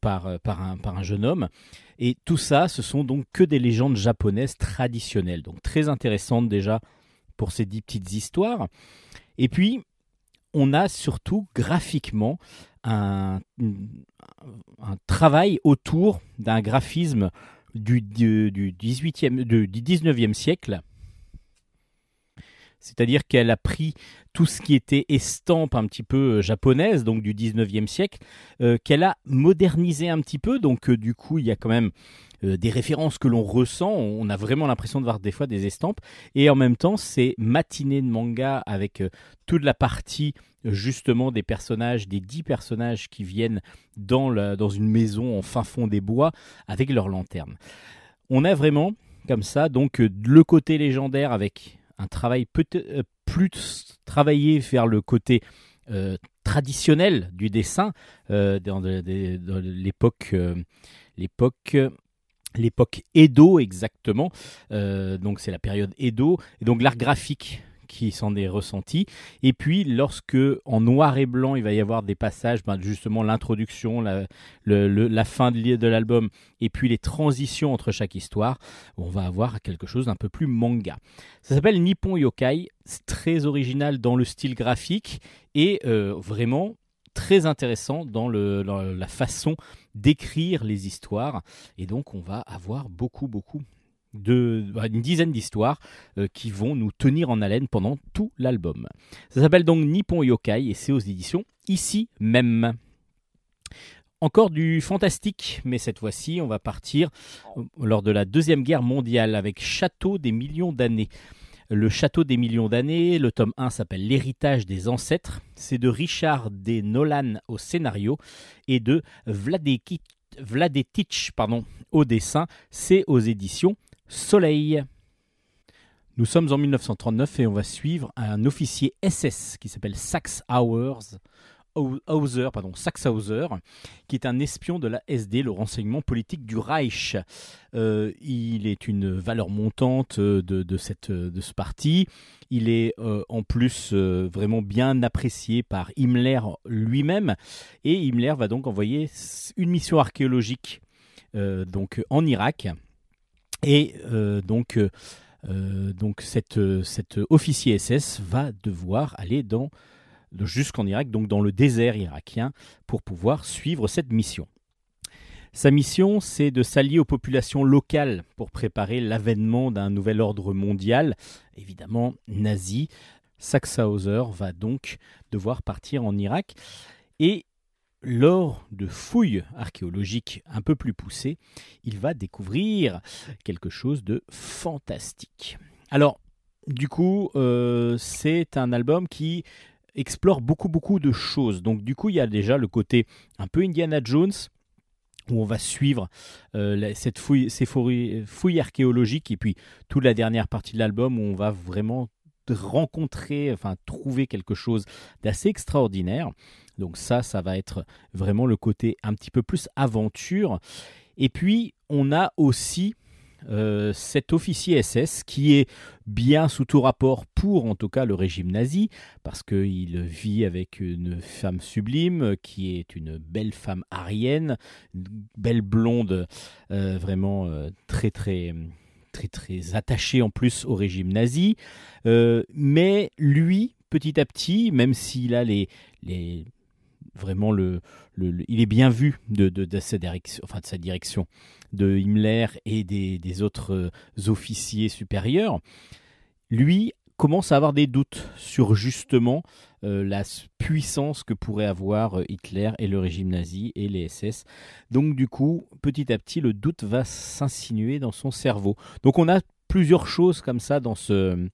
par, par, un, par un jeune homme. Et tout ça, ce sont donc que des légendes japonaises traditionnelles. Donc très intéressantes déjà pour ces dix petites histoires. Et puis, on a surtout graphiquement un, un travail autour d'un graphisme du, du, du 18e, du, du 19e siècle. C'est-à-dire qu'elle a pris tout ce qui était estampe un petit peu euh, japonaise, donc du 19e siècle, euh, qu'elle a modernisé un petit peu. Donc, euh, du coup, il y a quand même des références que l'on ressent. On a vraiment l'impression de voir des fois des estampes. Et en même temps, c'est matinée de manga avec euh, toute la partie euh, justement des personnages, des dix personnages qui viennent dans, la- dans une maison en fin fond des bois avec leurs lanternes. On a vraiment comme ça donc euh, le côté légendaire avec un travail peut-être euh, plus travaillé vers le côté euh, traditionnel du dessin euh, dans, l'époque euh, l'époque l'époque Edo exactement Euh, donc c'est la période Edo et donc l'art graphique qui s'en est ressenti. Et puis, lorsque en noir et blanc, il va y avoir des passages, ben, justement l'introduction, la, la fin de, l'album, et puis les transitions entre chaque histoire, on va avoir quelque chose d'un peu plus manga. Ça s'appelle Nippon Yokai, très original dans le style graphique et euh, vraiment très intéressant dans, la façon d'écrire les histoires. Et donc, on va avoir beaucoup, beaucoup de bah, une dizaine d'histoires euh, qui vont nous tenir en haleine pendant tout l'album. Ça s'appelle donc Nippon Yokai et c'est aux éditions ici même. Encore du fantastique, mais cette fois-ci, on va partir euh, lors de la Deuxième Guerre mondiale avec Château des millions d'années. Le Château des millions d'années, le tome 1 s'appelle L'héritage des ancêtres. C'est de Richard D. Nolan au scénario et de Vladetich au dessin. C'est aux éditions Soleil. Nous sommes en 1939 et on va suivre un officier SS qui s'appelle Sax Hau- Hauser, pardon, Saxhauser, qui est un espion de la SD, le renseignement politique du Reich. Euh, il est une valeur montante euh, de, cette, euh, de ce parti. Il est en plus vraiment bien apprécié par Himmler lui-même. Et Himmler va donc envoyer une mission archéologique donc, en Irak. Et donc, donc cette, euh, cet officier SS va devoir aller dans jusqu'en Irak, donc dans le désert irakien, pour pouvoir suivre cette mission. Sa mission, c'est de s'allier aux populations locales pour préparer l'avènement d'un nouvel ordre mondial, évidemment nazi. Saxhauser va donc devoir partir en Irak et lors de fouilles archéologiques un peu plus poussées, il va découvrir quelque chose de fantastique. Alors, du coup, euh, c'est un album qui explore beaucoup beaucoup de choses. Donc du coup, il y a déjà le côté un peu Indiana Jones où on va suivre euh, cette fouille, ces archéologiques et puis toute la dernière partie de l'album où on va vraiment rencontrer, enfin trouver quelque chose d'assez extraordinaire. Donc ça, ça va être vraiment le côté un petit peu plus aventure. Et puis, on a aussi euh, cet officier SS qui est bien sous tout rapport pour en tout cas le régime nazi, parce qu'il vit avec une femme sublime qui est une belle femme arienne, une belle blonde, euh, vraiment euh, très très très très attachée en plus au régime nazi. Mais lui, petit à petit, même s'il a les, les vraiment le, il est bien vu de, de sa direction, enfin de sa direction de Himmler et des, des autres euh, officiers supérieurs, lui commence à avoir des doutes sur justement euh, la puissance que pourrait avoir euh, Hitler et le régime nazi et les SS. Donc du coup, petit à petit, le doute va s'insinuer dans son cerveau. Donc on a plusieurs choses comme ça dans, ce,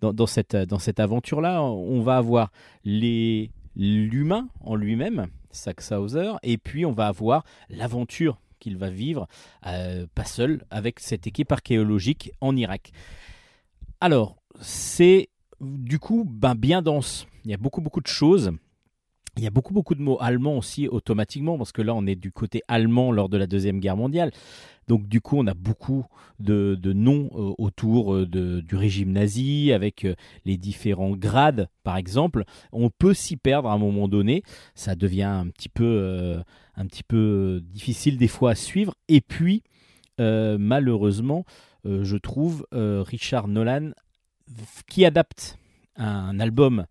dans, dans cette, dans cette aventure-là. On va avoir les l'humain en lui-même, Saxhauser, et puis on va avoir l'aventure qu'il va vivre, euh, pas seul, avec cette équipe archéologique en Irak. Alors, c'est du coup ben, bien dense. Il y a beaucoup, beaucoup de choses. Il y a beaucoup, beaucoup de mots allemands aussi automatiquement, parce que là, on est du côté allemand lors de la Deuxième Guerre mondiale. Donc, du coup, on a beaucoup de, noms euh, autour euh, du régime nazi, avec euh, les différents grades, par exemple. On peut s'y perdre à un moment donné. Ça devient un petit peu, difficile des fois à suivre. Et puis, malheureusement, je trouve Richard Nolan qui adapte un album,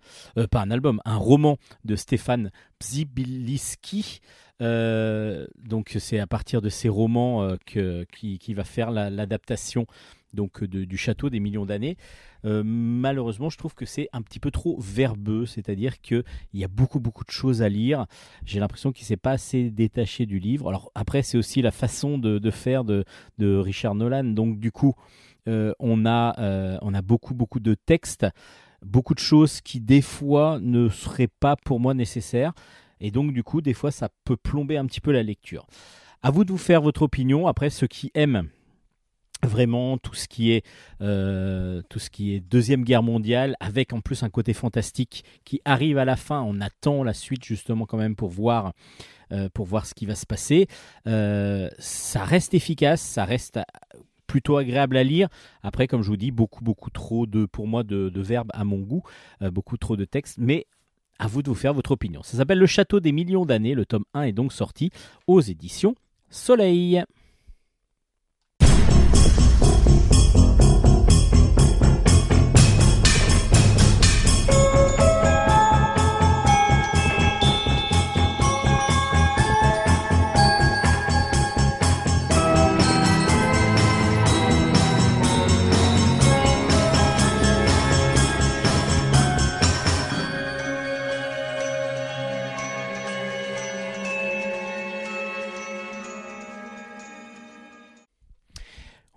pas un album, un roman de Stéphane Pzibiliski. Euh, donc c'est à partir de ces romans euh, que, qui, va faire la- l'adaptation donc de- du château des millions d'années. Euh, malheureusement, je trouve que c'est un petit peu trop verbeux, c'est-à-dire qu'il y a beaucoup beaucoup de choses à lire. J'ai l'impression qu'il s'est pas assez détaché du livre. Alors après, c'est aussi la façon de, faire de, de Richard Nolan. Donc du coup, on, a, on a beaucoup beaucoup de textes, beaucoup de choses qui des fois ne seraient pas pour moi nécessaires. Et donc du coup, des fois, ça peut plomber un petit peu la lecture. À vous de vous faire votre opinion. Après, ceux qui aiment vraiment tout ce qui est euh, tout ce qui est deuxième guerre mondiale avec en plus un côté fantastique qui arrive à la fin on attend la suite justement quand même pour voir euh, pour voir ce qui va se passer Euh, ça reste efficace ça reste plutôt agréable à lire. Après, comme je vous dis, beaucoup, beaucoup trop de, pour moi, de, verbes à mon goût, beaucoup trop de textes, mais à vous de vous faire votre opinion. Ça s'appelle Le Château des Millions d'années. Le tome 1 est donc sorti aux éditions Soleil.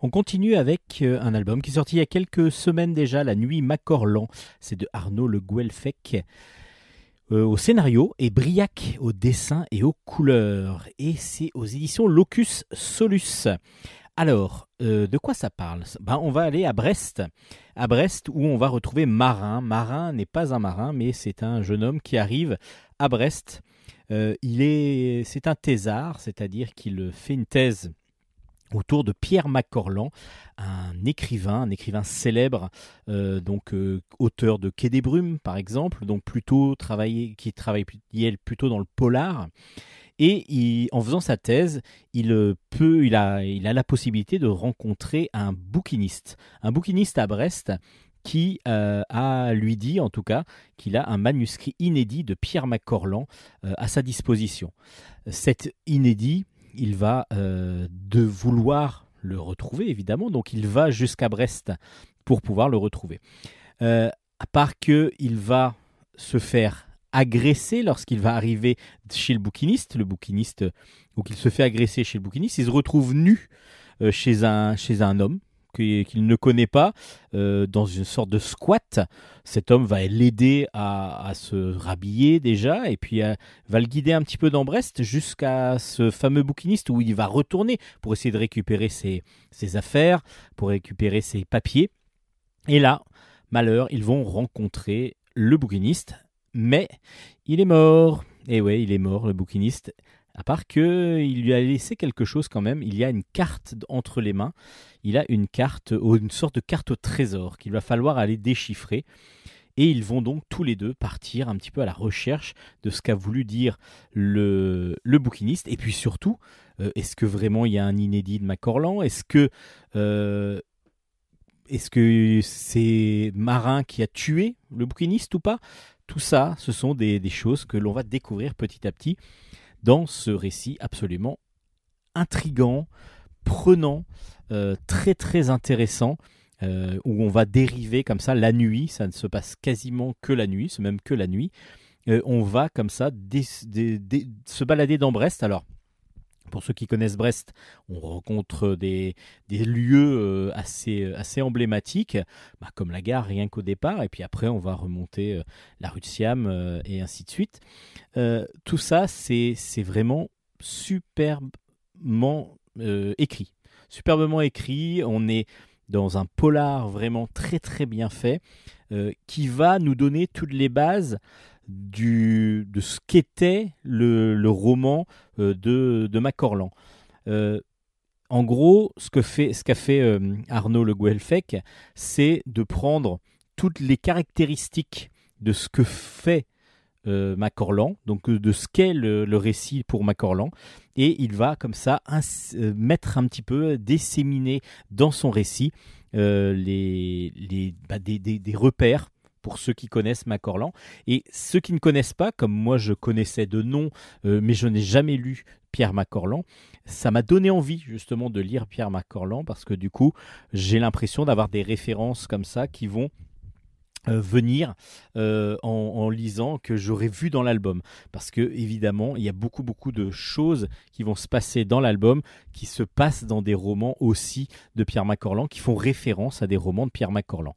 On continue avec euh, un album qui est sorti il y a quelques semaines déjà, La Nuit Macorlan. C'est de Arnaud Le Guelfec euh, au scénario et Briac au dessin et aux couleurs. Et c'est aux éditions Locus Solus. Alors, euh, de quoi ça parle? Ben, On va aller à Brest. À Brest où on va retrouver Marin. Marin n'est pas un marin, mais c'est un jeune homme qui arrive à Brest. Il est, c'est un thésard, c'est-à-dire qu'il fait une thèse autour de Pierre Macorlan, un écrivain, un écrivain célèbre, euh, donc euh, auteur de Quai des Brumes par exemple, donc plutôt travaillé, qui travaille plutôt dans le polar. Et en faisant sa thèse, il euh, peut, il a, il a la possibilité de rencontrer un bouquiniste, un bouquiniste à Brest qui a lui dit en tout cas qu'il a un manuscrit inédit de Pierre Macorlan à sa disposition. Cet inédit, il va euh, de vouloir le retrouver évidemment, donc il va jusqu'à Brest pour pouvoir le retrouver. Euh, à part que il va se faire agresser lorsqu'il va arriver chez le bouquiniste, le bouquiniste, donc il se fait agresser chez le bouquiniste, il se retrouve nu euh, chez, un, chez un homme qu'il ne connaît pas, euh, dans une sorte de squat. Cet homme va l'aider à, se rhabiller déjà, et puis euh, va le guider un petit peu dans Brest jusqu'à ce fameux bouquiniste où il va retourner pour essayer de récupérer ses, ses affaires, pour récupérer ses papiers. Et là, malheur, ils vont rencontrer le bouquiniste, mais il est mort. Et ouais, il est mort, le bouquiniste. À part que il lui a laissé quelque chose quand même. Il y a une carte entre les mains. Il a une carte, une sorte de carte au trésor qu'il va falloir aller déchiffrer. Et ils vont donc tous les deux partir un petit peu à la recherche de ce qu'a voulu dire le, bouquiniste. Et puis surtout, euh, est-ce que vraiment il y a un inédit de Macorlan? Est-ce que euh, est-ce que c'est Marin qui a tué le bouquiniste ou pas? Tout ça, ce sont des choses que l'on va découvrir petit à petit dans ce récit absolument intrigant, prenant, euh, très très intéressant, euh, où on va dériver comme ça la nuit, ça ne se passe quasiment que la nuit, c'est même que la nuit, Euh, on va comme ça se balader dans Brest. Alors, pour ceux qui connaissent Brest, on rencontre des, lieux euh, assez, assez emblématiques, bah, comme la gare rien qu'au départ, et puis après on va remonter euh, la rue de Siam euh, et ainsi de suite. Euh, tout ça, c'est vraiment superbement euh, écrit. Superbement écrit, on est dans un polar vraiment très très bien fait, euh, qui va nous donner toutes les bases de ce qu'était le, le roman euh, de, de Macorlan. Euh, en gros, ce que fait, ce qu'a fait euh, Arnaud Le Guelfec, c'est de prendre toutes les caractéristiques de ce que fait euh, Macorlan, donc euh, de ce qu'est le, récit pour Macorlan, et il va comme ça euh, mettre un petit peu, disséminer dans son récit euh, les, les, bah, des- des repères pour ceux qui connaissent Macorlan. Et ceux qui ne connaissent pas, comme moi je connaissais de nom, euh, mais je n'ai jamais lu Pierre Macorlan, ça m'a donné envie justement de lire Pierre Macorlan parce que du coup j'ai l'impression d'avoir des références comme ça qui vont euh, venir euh, en, lisant que j'aurais vu dans l'album parce que évidemment il y a beaucoup beaucoup de choses qui vont se passer dans l'album qui se passent dans des romans aussi de Pierre Macorlan qui font référence à des romans de Pierre Macorlan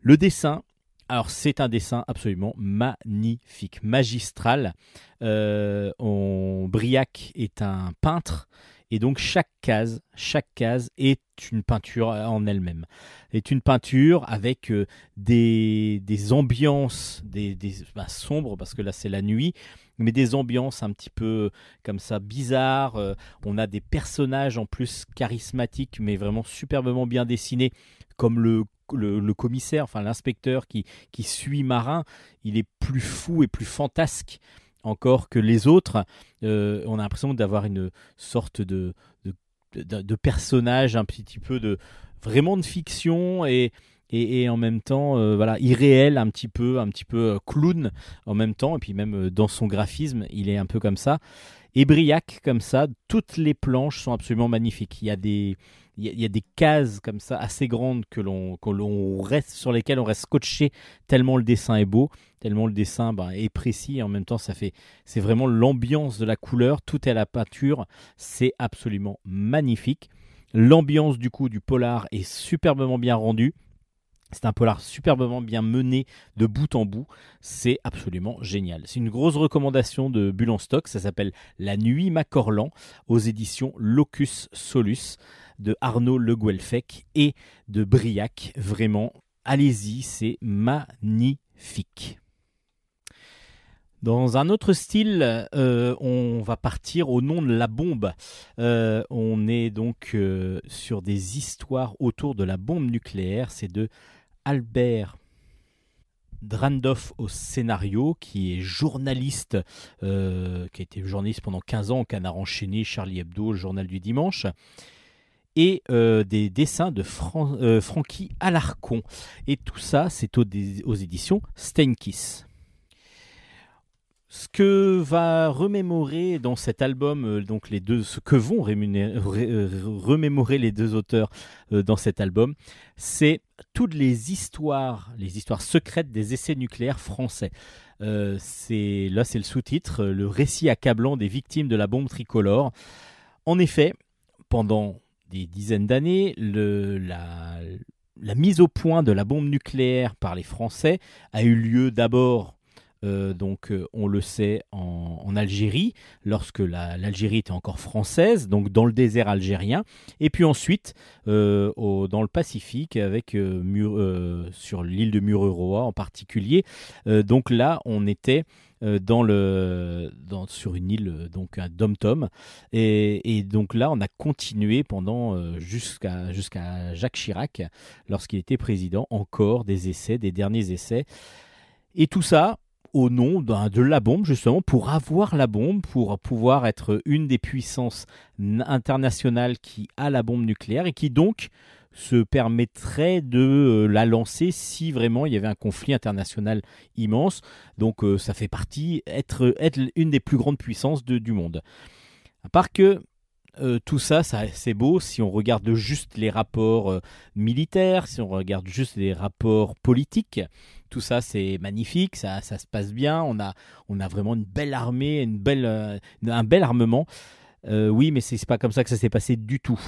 le dessin alors c'est un dessin absolument magnifique, magistral. Euh, on- Briac est un peintre Et donc chaque case, chaque case est une peinture en elle-même. Est une peinture avec euh, des, des ambiances, des, des bah, sombres parce que là c'est la nuit, mais des ambiances un petit peu comme ça bizarres. Euh, on a des personnages en plus charismatiques, mais vraiment superbement bien dessinés, comme le le, commissaire, enfin l'inspecteur qui, qui suit Marin, il est plus fou et plus fantasque encore que les autres. Euh, on a l'impression d'avoir une sorte de, de, personnage un petit peu de vraiment de fiction et, et, en même temps euh, voilà irréel un petit peu un petit peu euh, clown en même temps. Et puis même dans son graphisme il est un peu comme ça. Et Briac comme ça toutes les planches sont absolument magnifiques. Il y a des il y a, des cases comme ça assez grandes que l'on que l'on reste sur lesquelles on reste scotché tellement le dessin est beau tellement le dessin ben, est précis et en même temps ça fait c'est vraiment l'ambiance de la couleur tout est à la peinture c'est absolument magnifique l'ambiance du coup du polar est superbement bien rendue c'est un polar superbement bien mené de bout en bout. C'est absolument génial. C'est une grosse recommandation de Bulle en stock. Ça s'appelle La Nuit Macorlan aux éditions Locus Solus de Arnaud Le Guelfec et de Briac. Vraiment, allez-y, c'est magnifique. Dans un autre style, euh, on va partir au nom de la bombe. Euh, on est donc euh, sur des histoires autour de la bombe nucléaire. C'est de Albert Drandoff au scénario, qui est journaliste, qui a été journaliste pendant 15 ans au Canard enchaîné, Charlie Hebdo, le journal du dimanche, et euh, des dessins de Fran- euh, Francky Alarcon. Et tout ça, c'est aux, éditions Steinkiss. Ce que va remémorer dans cet album, euh, donc les deux, que vont remémorer les deux auteurs dans cet album, c'est toutes les histoires, les histoires secrètes des essais nucléaires français. Là, c'est le sous-titre, le récit accablant des victimes de la bombe tricolore. En effet, pendant des dizaines d'années, la mise au point de la bombe nucléaire par les Français a eu lieu d'abord. Euh, donc, euh, on le sait en, Algérie, lorsque la- l'Algérie était encore française, donc dans le désert algérien, et puis ensuite euh, dans le Pacifique, avec sur l'île de Mururoa en particulier. Donc là, on était sur une île, donc un dom-tom. Et, et donc là, on a continué pendant jusqu'à Jacques Chirac, lorsqu'il était président, encore des essais, des derniers essais. Et tout ça au nom d'un- de la bombe, justement, pour avoir la bombe, pour pouvoir être une des puissances internationales qui a la bombe nucléaire et qui donc se permettrait de euh, la lancer si vraiment il y avait un conflit international immense. Donc euh, ça fait partie, être, être une des plus grandes puissances du monde. À part que euh, tout ça, c'est beau si on regarde juste les rapports militaires, si on regarde juste les rapports politiques. Tout ça, c'est magnifique, ça, ça se passe bien. On a, on a vraiment une belle armée, une belle, euh, un bel armement. Euh, oui, mais c'est pas comme ça que ça s'est passé du tout.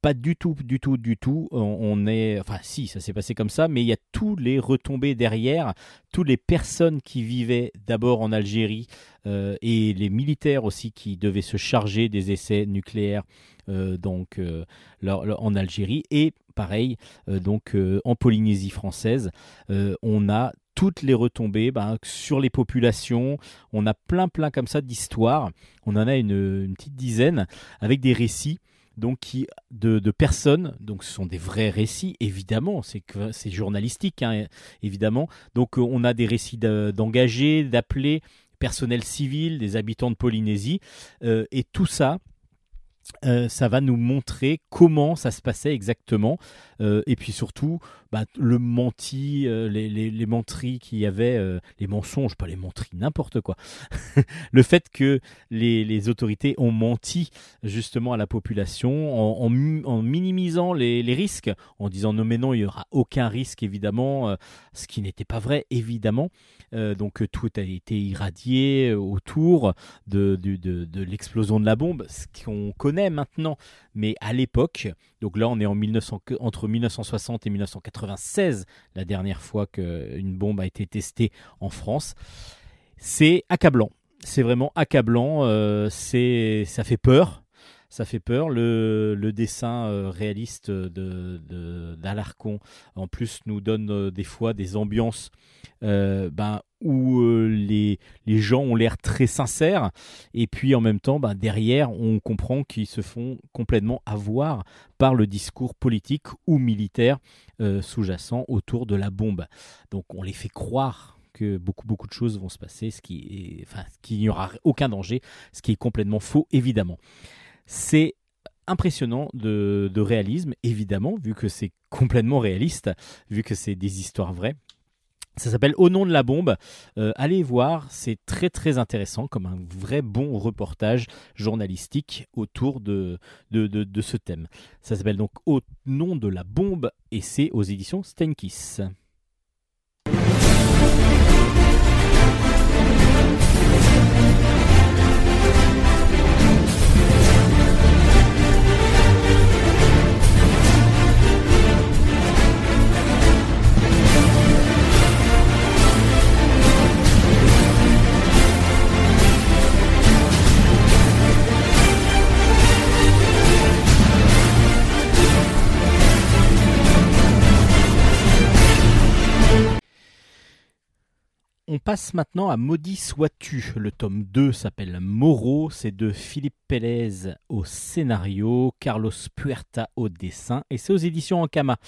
Pas du tout, du tout, du tout. On, est, enfin, si, ça s'est passé comme ça, mais il y a tous les retombées derrière, toutes les personnes qui vivaient d'abord en Algérie euh, et les militaires aussi qui devaient se charger des essais nucléaires donc en Algérie et pareil euh, donc euh, en Polynésie française euh, on a toutes les retombées ben, sur les populations. On a plein plein comme ça d'histoires. On en a une, petite dizaine avec des récits donc qui de, personnes. Donc ce sont des vrais récits évidemment. C'est que c'est journalistique hein, évidemment. Donc on a des récits de- d'engagés d'appelés personnel civil, des habitants de Polynésie, et tout ça, euh, ça va nous montrer comment ça se passait exactement, euh, et puis surtout bah, le menti, euh, les, les, les qu'il y avait, euh, les mensonges, pas les menteries, n'importe quoi. le fait que les, les autorités ont menti justement à la population en, en mi- en minimisant les, risques, en disant non mais non, il n'y aura aucun risque évidemment, euh, ce qui n'était pas vrai évidemment. Donc tout a été irradié autour de, du- de, de l'explosion de la bombe, ce qu'on connaît maintenant. Mais à l'époque, donc là on est en 1900, que- entre 1960 et 1996, la dernière fois qu'une bombe a été testée en France, c'est accablant. C'est vraiment accablant, euh, ça fait peur. ça fait peur. Le, dessin euh, réaliste d'Alarcon, en plus, nous donne euh, des fois des ambiances ben, où euh, les, gens ont l'air très sincères, et puis en même temps, ben, derrière, on comprend qu'ils se font complètement avoir par le discours politique ou militaire euh, sous-jacent autour de la bombe. Donc on les fait croire que beaucoup beaucoup de choses vont se passer, ce qui qu'il n'y aura aucun danger, ce qui est complètement faux évidemment. C'est impressionnant de, de réalisme évidemment vu que c'est complètement réaliste, vu que c'est des histoires vraies. Ça s'appelle Au nom de la bombe. Euh, allez voir, c'est très très intéressant comme un vrai bon reportage journalistique autour de, de, de- de ce thème. Ça s'appelle donc Au nom de la bombe et c'est aux éditions Stenkiss. On passe maintenant à Maudit sois-tu. Le tome 2 s'appelle Moreau. C'est de Philippe Pélez au scénario, Carlos Puerta au dessin et c'est aux éditions Ankama.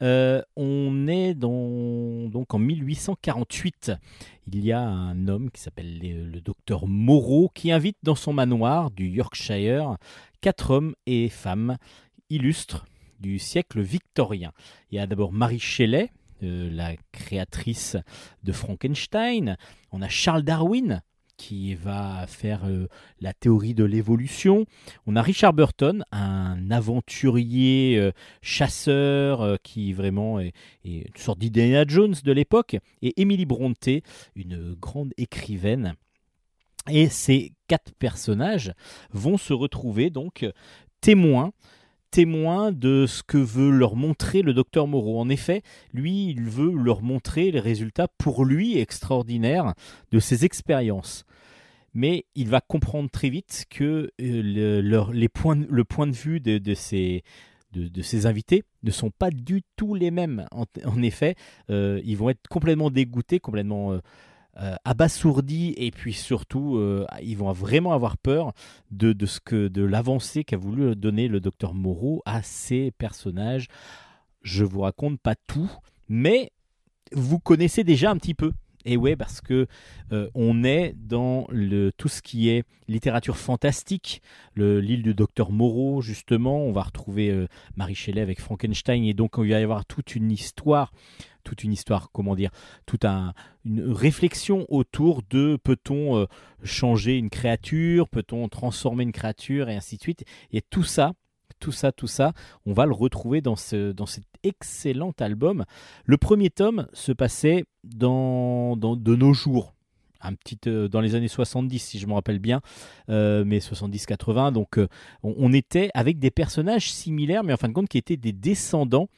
Euh, on est donc en 1848. Il y a un homme qui s'appelle le, le docteur Moreau qui invite dans son manoir du Yorkshire quatre hommes et femmes illustres du siècle victorien. Il y a d'abord Marie Shelley, la créatrice de Frankenstein. On a Charles Darwin qui va faire euh, la théorie de l'évolution. On a Richard Burton, un aventurier euh, chasseur euh, qui vraiment est, est une sorte d'Indiana Jones de l'époque. Et Emily Brontë, une grande écrivaine. Et ces quatre personnages vont se retrouver donc témoins témoins de ce que veut leur montrer le docteur Moreau. En effet, lui, il veut leur montrer les résultats pour lui extraordinaires de ses expériences. Mais il va comprendre très vite que euh, le, les points, le point de vue de, de ces invités ne sont pas du tout les mêmes. En, effet, euh, ils vont être complètement dégoûtés, complètement euh, abasourdis, et puis surtout, euh, ils vont vraiment avoir peur de, de ce que de l'avancée qu'a voulu donner le docteur Moreau à ces personnages. Je vous raconte pas tout, mais vous connaissez déjà un petit peu. Et ouais, parce que euh, on est dans le, tout ce qui est littérature fantastique, le- l'île du docteur Moreau, justement. On va retrouver euh, Marie Shelley avec Frankenstein, et donc il va y avoir toute une histoire, toute une histoire, comment dire, toute un, une réflexion autour de peut-on euh, changer une créature, peut-on transformer une créature, et ainsi de suite. Et tout ça, tout ça, tout ça, on va le retrouver dans, ce, dans cet excellent album. Le premier tome se passait dans, dans de nos jours. Un petit, euh, dans les années 70, si je me rappelle bien, euh, mais 70-80. Donc, on, on était avec des personnages similaires, mais en fin de compte, qui étaient des descendants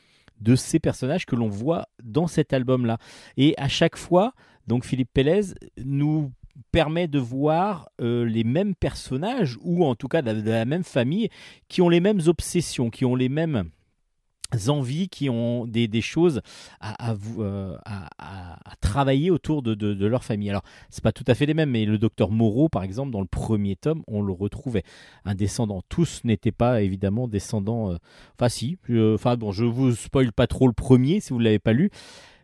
de ces personnages que l'on voit dans cet album-là. Et à chaque fois, donc Philippe Pélez nous permet de voir euh, les mêmes personnages, ou en tout cas de la, de la même famille, qui ont les mêmes obsessions, qui ont les mêmes envies, qui ont des, choses euh, à- travailler autour de, leur famille. Alors, c'est pas tout à fait les mêmes, mais le docteur Moreau, par exemple, dans le premier tome, on le retrouvait. Un descendant. Tous n'étaient pas évidemment descendants. euh, Enfin, si. je- Enfin, bon, je vous spoil pas trop le premier si vous l'avez pas lu.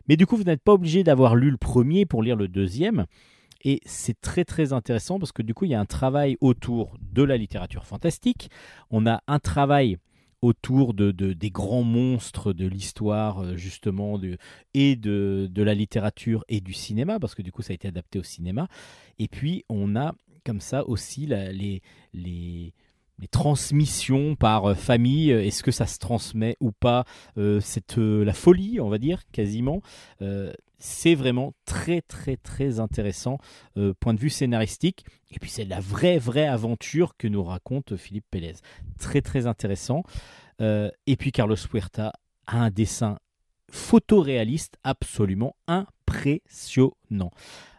Mais du coup, vous n'êtes pas obligé d'avoir lu le premier pour lire le deuxième. Et c'est très très intéressant parce que du coup, il y a un travail autour de la littérature fantastique. On a un travail autour de, de- des grands monstres de l'histoire, euh, justement, et de, de la littérature et du cinéma, parce que du coup, ça a été adapté au cinéma. Et puis, on a comme ça aussi les, les, les transmissions par euh, famille. Est-ce que ça se transmet ou pas euh, cette, La folie, on va dire, quasiment. C'est vraiment très très très intéressant euh, point de vue scénaristique. Et puis c'est la vraie vraie aventure que nous raconte Philippe Pélez. Très très intéressant. Euh, et puis Carlos Puerta a un dessin photoréaliste absolument impressionnant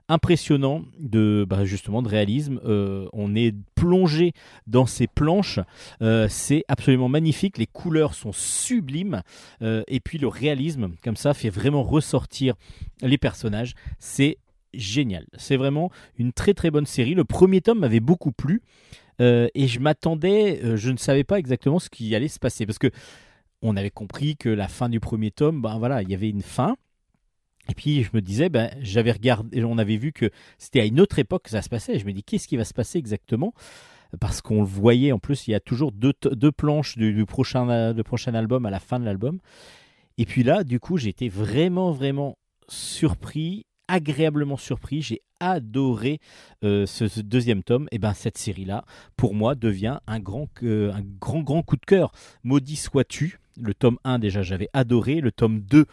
impressionnant de bah, justement de réalisme. Euh, on est plongé dans ces planches. Euh, c'est absolument magnifique. Les couleurs sont sublimes. Euh, et puis le réalisme, comme ça, fait vraiment ressortir les personnages. C'est génial. C'est vraiment une très très bonne série. Le premier tome m'avait beaucoup plu. Et je m'attendais, je ne savais pas exactement ce qui allait se passer. Parce que on avait compris que la fin du premier tome, ben voilà, il y avait une fin. Et puis je me disais, ben, j'avais regardé, on avait vu que c'était à une autre époque que ça se passait. Je me dis, qu'est-ce qui va se passer exactement? Parce qu'on le voyait, en plus, il y a toujours deux, deux planches du, prochain, du prochain album à la fin de l'album. Et puis là, du coup, j'ai été vraiment, vraiment surpris, agréablement surpris. J'ai adoré euh, ce, deuxième tome. Et ben cette série-là, pour moi, devient un grand, un grand, grand coup de cœur. Maudit sois-tu. Le tome 1, déjà, j'avais adoré. Le tome 2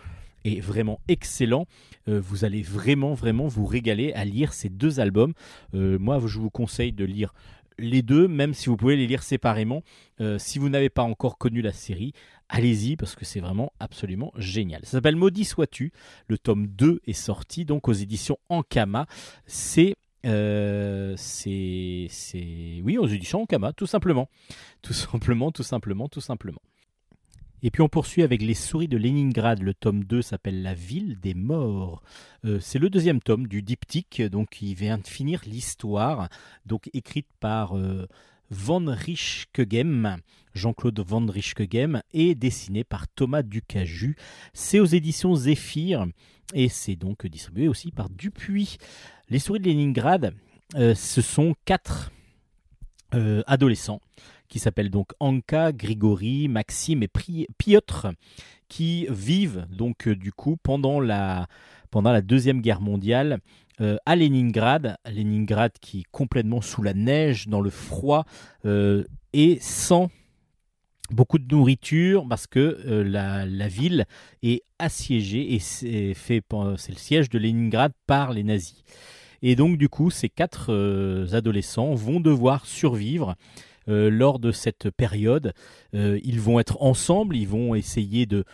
est vraiment excellent. Euh, vous allez vraiment, vraiment vous régaler à lire ces deux albums. Euh, moi, je vous conseille de lire les deux, même si vous pouvez les lire séparément. Euh, si vous n'avez pas encore connu la série, allez-y parce que c'est vraiment absolument génial. Ça s'appelle Maudit sois-tu. Le tome 2 est sorti donc aux éditions Ankama. C'est c'est c'est oui aux éditions Ankama tout simplement tout simplement tout simplement tout simplement et puis on poursuit avec Les souris de Leningrad. Le tome 2 s'appelle La ville des morts. Euh, c'est le deuxième tome du diptyque, donc qui vient de finir l'histoire, donc écrite par euh, Van Richtgegem, Jean-Claude Van Richtgegem, et dessinée par Thomas Ducaju. C'est aux éditions Zéphyr, et c'est donc distribué aussi par Dupuis. Les souris de Leningrad, euh, ce sont quatre adolescents qui s'appellent donc Anka, Grigori, Maxime et Piotr, qui vivent donc euh, du coup pendant la, pendant la Deuxième Guerre mondiale euh, à Leningrad, Leningrad qui est complètement sous la neige, dans le froid, euh, et sans beaucoup de nourriture parce que la, la ville est assiégée et c'est le siège de Leningrad par les nazis. Et donc du coup, ces quatre adolescents vont devoir survivre lors de cette période. Euh, ils vont être ensemble, ils vont essayer de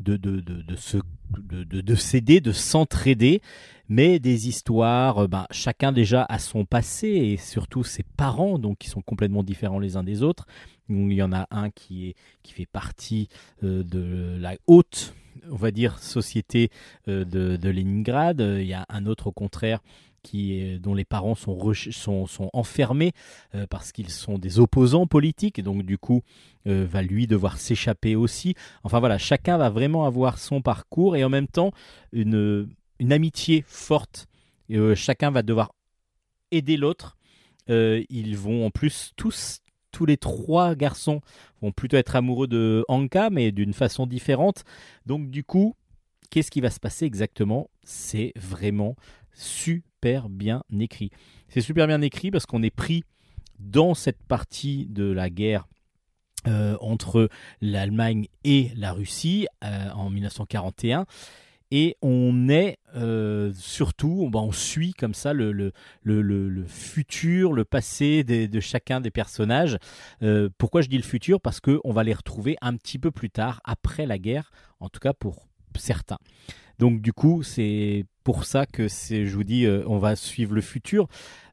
de, de, de, se de, de, de s'aider, de s'entraider, mais des histoires, euh, ben, chacun déjà a son passé et surtout ses parents, donc qui sont complètement différents les uns des autres. Il y en a un qui est qui fait partie euh, de la haute, on va dire, société euh, de, de Leningrad. Euh, Il y a un autre au contraire dont les parents sont, sont, sont enfermés euh, parce qu'ils sont des opposants politiques, donc du coup euh, va lui devoir s'échapper aussi. Enfin voilà, chacun va vraiment avoir son parcours et en même temps une, une amitié forte. Euh, chacun va devoir aider l'autre. Ils vont en plus tous, tous les trois garçons vont plutôt être amoureux de Anka, mais d'une façon différente. Donc du coup, qu'est-ce qui va se passer exactement? C'est vraiment super bien écrit. C'est super bien écrit parce qu'on est pris dans cette partie de la guerre euh, entre l'Allemagne et la Russie euh, en 1941. Et on est euh, surtout, bah, on suit comme ça le, futur, le passé de chacun des personnages. Pourquoi je dis le futur? Parce qu'on va les retrouver un petit peu plus tard, après la guerre, en tout cas pour certains. Donc du coup, c'est pour ça que c'est, je vous dis, euh, on va suivre le futur.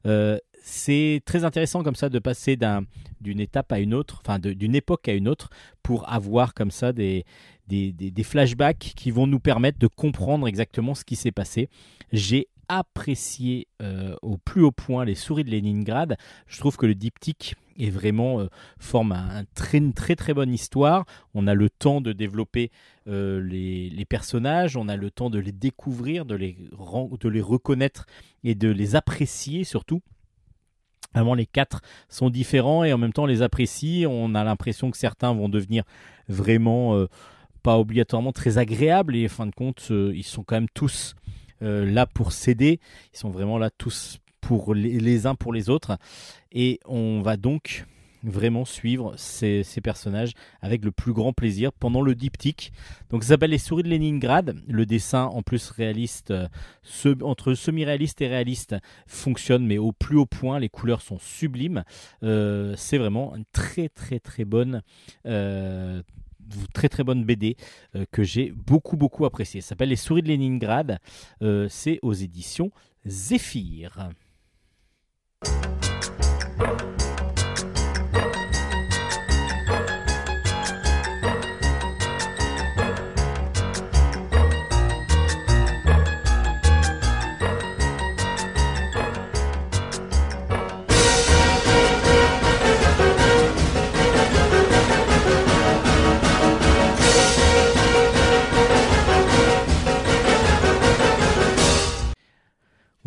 Euh, c'est très intéressant comme ça de passer d'un, d'une étape à une autre, enfin d'une époque à une autre, pour avoir comme ça des, des, des- des flashbacks qui vont nous permettre de comprendre exactement ce qui s'est passé. J'ai apprécié euh, au plus haut point les souris de Leningrad. Je trouve que le diptyque est vraiment euh, forme une très très bonne histoire. On a le temps de développer euh, les, personnages, on a le temps de les découvrir, de les, de les reconnaître et de les apprécier surtout. Vraiment, les quatre sont différents et en même temps on les apprécie. On a l'impression que certains vont devenir vraiment pas obligatoirement très agréables et en fin de compte, ils sont quand même tous là pour s'aider. Ils sont vraiment là tous pour les, uns pour les autres. Et on va donc vraiment suivre ces, personnages avec le plus grand plaisir pendant le diptyque. Donc ça s'appelle Les souris de Leningrad. Le dessin en plus réaliste, euh, entre semi-réaliste et réaliste, fonctionne mais au plus haut point. Les couleurs sont sublimes. Euh, c'est vraiment très très très bonne euh, très très bonne BD euh, que j'ai beaucoup beaucoup apprécié. Ça s'appelle Les souris de Leningrad. Euh, c'est aux éditions Zéphyr.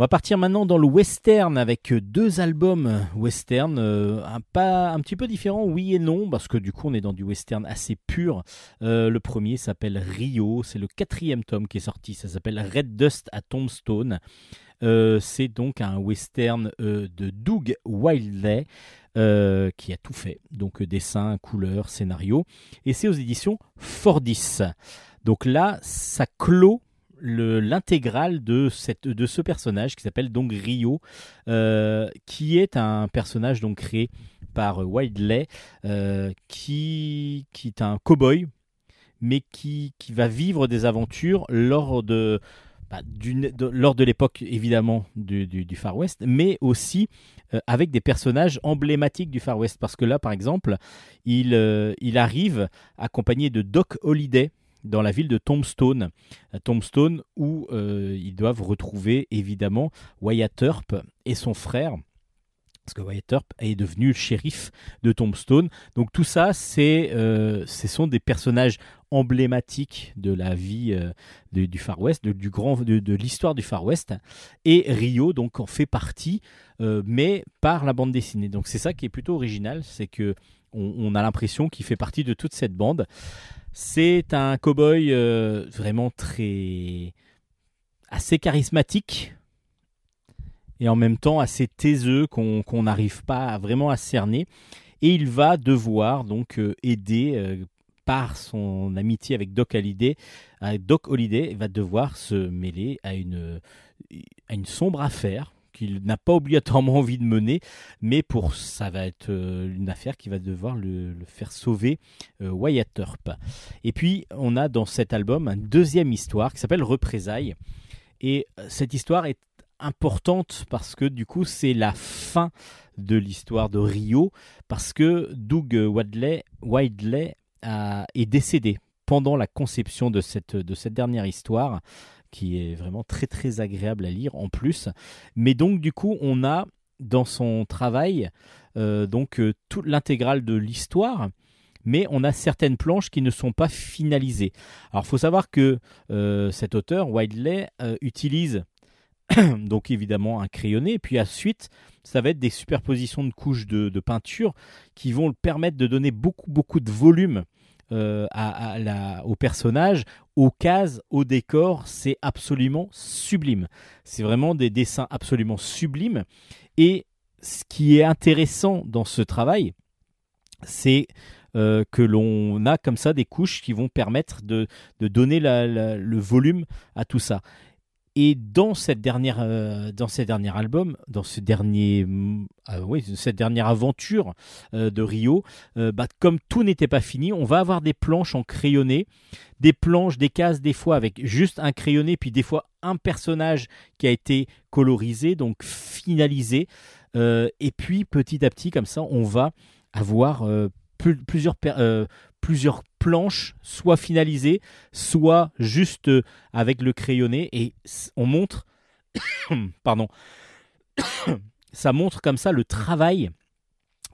On va partir maintenant dans le western avec deux albums western, euh, un, pas, un petit peu différents, oui et non, parce que du coup on est dans du western assez pur. Euh, le premier s'appelle Rio, c'est le quatrième tome qui est sorti, ça s'appelle Red Dust à Tombstone. Euh, c'est donc un western de Doug Wildley qui a tout fait, donc dessin, couleur, scénario, et c'est aux éditions Fordis. Donc là, ça clôt l'intégrale de, de ce personnage qui s'appelle donc Rio, euh, qui est un personnage donc créé par Wildley, euh, qui, qui est un cow-boy, mais qui, qui va vivre des aventures lors de, bah, lors de l'époque évidemment du, du- du Far West, mais aussi euh, avec des personnages emblématiques du Far West. Parce que là, par exemple, il, euh, il arrive accompagné de Doc Holliday dans la ville de Tombstone, Tombstone où euh, ils doivent retrouver évidemment Wyatt Earp et son frère. Parce que Wyatt Earp est devenu le shérif de Tombstone. Donc tout ça, c'est, euh, ce sont des personnages emblématiques de la vie euh, du Far West, de, l'histoire du Far West. Et Rio donc en fait partie, mais par la bande dessinée. Donc c'est ça qui est plutôt original, c'est que on, a l'impression qu'il fait partie de toute cette bande. C'est un cow-boy euh, vraiment très assez charismatique et en même temps assez taiseux qu'on n'arrive pas vraiment à cerner. Et il va devoir donc euh, aider euh, par son amitié avec Doc Holliday, Doc Holliday va devoir se mêler à une sombre affaire qu'il n'a pas obligatoirement envie de mener, mais pour ça va être euh, une affaire qui va devoir le, faire sauver euh, Wyatt Earp. Et puis on a dans cet album une deuxième histoire qui s'appelle Représailles. Et euh, cette histoire est importante parce que du coup c'est la fin de l'histoire de Rio parce que Doug Wadley, est décédé pendant la conception de cette, de cette dernière histoire qui est vraiment très très agréable à lire en plus. Mais donc du coup on a dans son travail euh, donc euh, toute l'intégrale de l'histoire mais on a certaines planches qui ne sont pas finalisées. Alors, faut savoir que euh, cet auteur, Wildley, utilise donc évidemment un crayonné, puis ensuite, ça va être des superpositions de couches de, peinture qui vont le permettre de donner beaucoup, beaucoup de volume au personnage, aux cases, au décor. C'est absolument sublime. C'est vraiment des dessins absolument sublimes. Et ce qui est intéressant dans ce travail, c'est euh, que l'on a comme ça des couches qui vont permettre de, donner le volume à tout ça. Et dans cette dernière, euh, dans ces derniers albums, dans ce dernier, mm, ah oui, cette dernière aventure euh, de Rio, euh, bah, comme tout n'était pas fini, on va avoir des planches en crayonné, des planches, des cases des fois avec juste un crayonné, puis des fois un personnage qui a été colorisé, donc finalisé. Et puis petit à petit, comme ça, on va avoir plus- plusieurs, plusieurs planches, soit finalisées, soit juste euh, avec le crayonné. Et on montre, pardon, ça montre comme ça le travail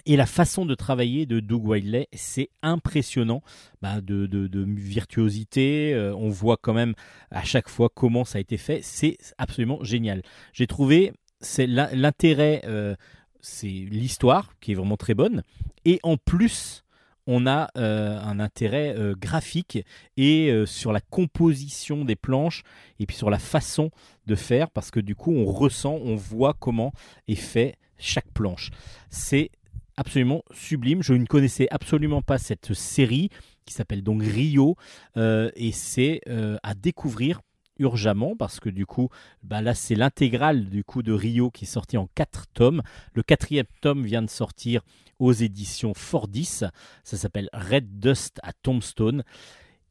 et la façon de travailler de Doug Wildley, c'est impressionnant bah, de, virtuosité. euh, on voit quand même à chaque fois comment ça a été fait. C'est absolument génial. J'ai trouvé c'est l'in- l'intérêt, euh, c'est l'histoire qui est vraiment très bonne, et en plus on a euh, un intérêt euh, graphique et euh, sur la composition des planches et puis sur la façon de faire parce que du coup on ressent, on voit comment est fait chaque planche. C'est absolument sublime. Je ne connaissais absolument pas cette série qui s'appelle donc Rio et c'est à découvrir urgemment parce que du coup bah là c'est l'intégrale du coup de Rio qui est sorti en quatre tomes. Le quatrième tome vient de sortir aux éditions Fordis. Ça s'appelle Red Dust à Tombstone.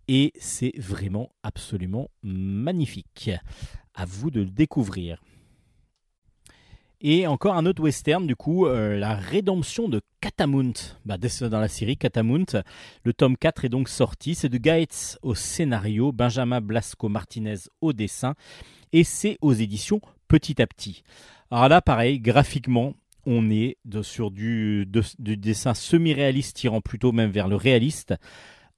Et c'est vraiment absolument magnifique. À vous de le découvrir Et encore un autre western, du coup, euh, la rédemption de Catamount. Bah, dès- dans la série Catamount, le tome 4 est donc sorti. C'est de Gaetz au scénario, Benjamin Blasco Martinez au dessin, et c'est aux éditions Petit à Petit. Alors là, pareil, graphiquement, on est sur du dessin semi-réaliste tirant plutôt même vers le réaliste,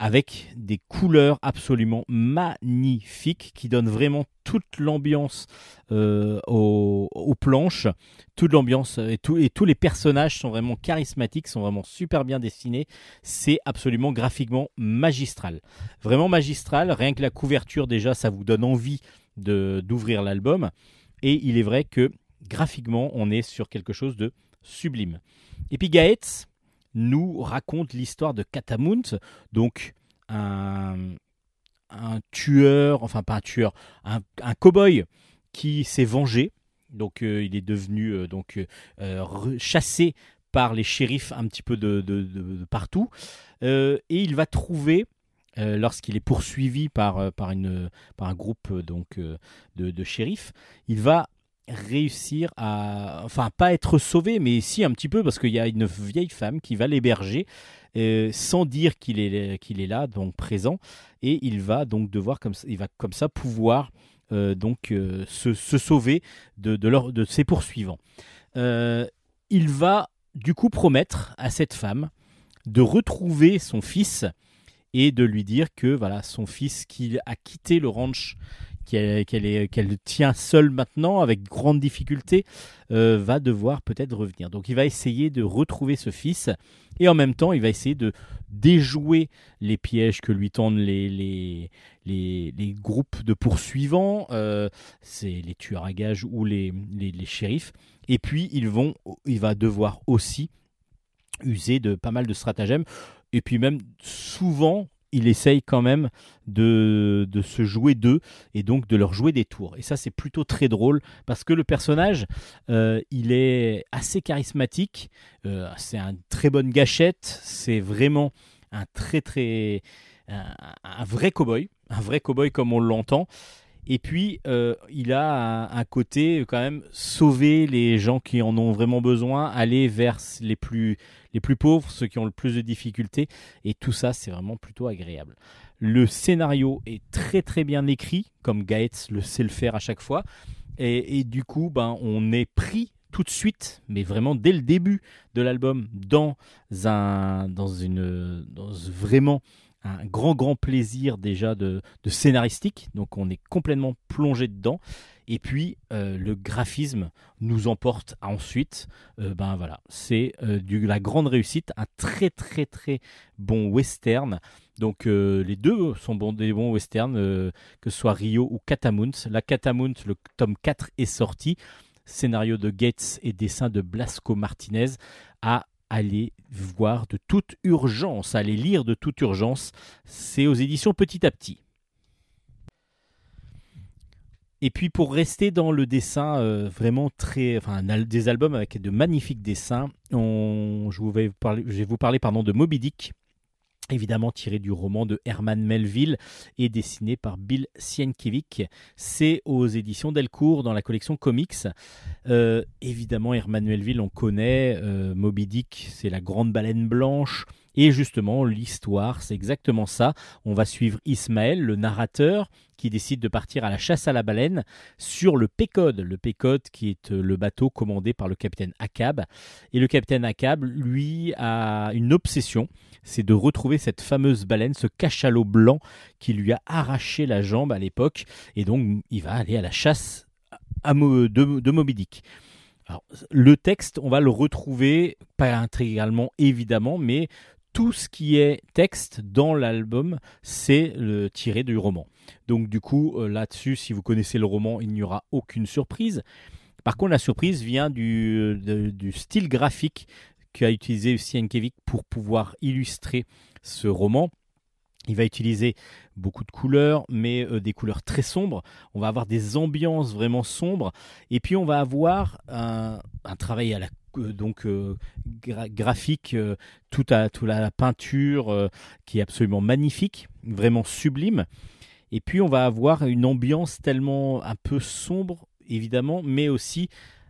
avec des couleurs absolument magnifiques qui donnent vraiment toute l'ambiance euh, aux, planches, toute l'ambiance et, tout- et tous les personnages sont vraiment charismatiques, sont vraiment super bien dessinés. C'est absolument graphiquement magistral. Vraiment magistral, rien que la couverture déjà, ça vous donne envie de- d'ouvrir l'album. Et il est vrai que graphiquement, on est sur quelque chose de sublime. Et puis Gaetz nous raconte l'histoire de Catamount, donc un, un tueur, enfin pas un tueur, un, cow-boy qui s'est vengé. Donc euh, il est devenu euh, donc euh, chassé par les shérifs un petit peu de, de- partout. Et il va trouver, lorsqu'il est poursuivi par, par, une, par un groupe donc, de shérifs, il va réussir à, enfin pas être sauvé, mais si un petit peu, parce qu'il y a une vieille femme qui va l'héberger euh, sans dire qu'il est, qu'il est là, donc présent, et il va donc devoir comme ça, il va comme ça pouvoir euh, donc euh, se, sauver de, leur- de ses poursuivants. Il va du coup promettre à cette femme de retrouver son fils et de lui dire que voilà son fils qui a quitté le ranch qu'elle tient seule maintenant avec grande difficulté euh, va devoir peut-être revenir. Donc il va essayer de retrouver ce fils et en même temps il va essayer de déjouer les pièges que lui tendent les, groupes de poursuivants, euh, c'est les tueurs à gages ou les, shérifs. Et puis il va devoir aussi user de pas mal de stratagèmes. Et puis même souvent, il essaye quand même de, se jouer d'eux et donc de leur jouer des tours. Et ça, c'est plutôt très drôle parce que le personnage, euh, il est assez charismatique. Euh, c'est une très bonne gâchette. C'est vraiment un très très un vrai cowboy, un vrai cowboy comme on l'entend. Et puis, euh, il a un, côté quand même sauver les gens qui en ont vraiment besoin, aller vers les plus, les plus pauvres, ceux qui ont le plus de difficultés. Et tout ça, c'est vraiment plutôt agréable. Le scénario est très très bien écrit, comme Gaetz le sait le faire à chaque fois. Et, et du coup, ben, on est pris tout de suite, mais vraiment dès le début de l'album, dans un, dans une, dans vraiment un grand grand plaisir déjà de, scénaristique. Donc on est complètement plongé dedans. Et puis euh, le graphisme nous emporte ensuite. Euh, ben voilà, c'est euh, la grande réussite, un très très très bon western. Donc euh, les deux sont bons, des bons westerns, que ce soit Rio ou Catamount. La Catamount, le tome 4 est sorti. Scénario de Gates et dessin de Blasco Martinez aller voir de toute urgence, aller lire de toute urgence. C'est aux éditions Petit à Petit. Et puis pour rester dans le dessin euh, vraiment très, enfin des albums avec de magnifiques dessins, on, je, vous vais parler, vous parler de Moby Dick, évidemment tiré du roman de Herman Melville et dessiné par Bill Sienkiewicz. C'est aux éditions Delcourt dans la collection Comics. Euh, évidemment, Herman Melville, on connaît. euh, Moby Dick, c'est la grande baleine blanche. Et justement, l'histoire, c'est exactement ça. On va suivre Ismaël, le narrateur, qui décide de partir à la chasse à la baleine sur le Pécode. Le Pécode qui est euh, le bateau commandé par le capitaine Akab. Et le capitaine Akab, lui, a une obsession, c'est de retrouver cette fameuse baleine, ce cachalot blanc qui lui a arraché la jambe à l'époque. Et donc, il va aller à la chasse de, de Moby Dick. Alors, le texte, on va le retrouver, pas intégralement évidemment, mais tout ce qui est texte dans l'album, c'est le tiré du roman. Donc du coup, euh, là-dessus, si vous connaissez le roman, il n'y aura aucune surprise. Par contre, la surprise vient du, du style graphique qu'a utilisé Sienkiewicz pour pouvoir illustrer ce roman. Il va utiliser beaucoup de couleurs, mais euh, des couleurs très sombres. On va avoir des ambiances vraiment sombres. Et puis on va avoir un, un travail à la euh, donc euh, gra- graphique, euh, tout à toute la peinture euh, qui est absolument magnifique, vraiment sublime. Et puis on va avoir une ambiance tellement un peu sombre, évidemment, mais aussi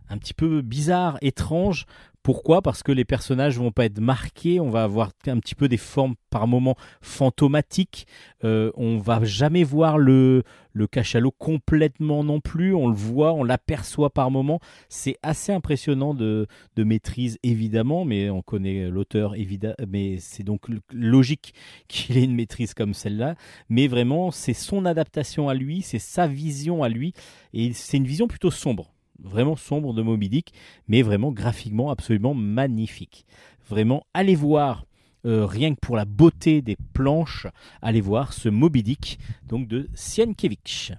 un petit peu bizarre, étrange. Pourquoi? Parce que les personnages vont pas être marqués, on va avoir un petit peu des formes par moments fantomatiques. Euh, on va jamais voir le, le cachalot complètement non plus. On le voit, on l'aperçoit par moments. C'est assez impressionnant de, de maîtrise évidemment, mais on connaît l'auteur évidemment, mais c'est donc logique qu'il ait une maîtrise comme celle-là. Mais vraiment, c'est son adaptation à lui, c'est sa vision à lui, et c'est une vision plutôt sombre, vraiment sombre de Moby Dick, mais vraiment graphiquement absolument magnifique. Vraiment, allez voir. euh, rien que pour la beauté des planches, allez voir ce Moby Dick donc de Sienkiewicz.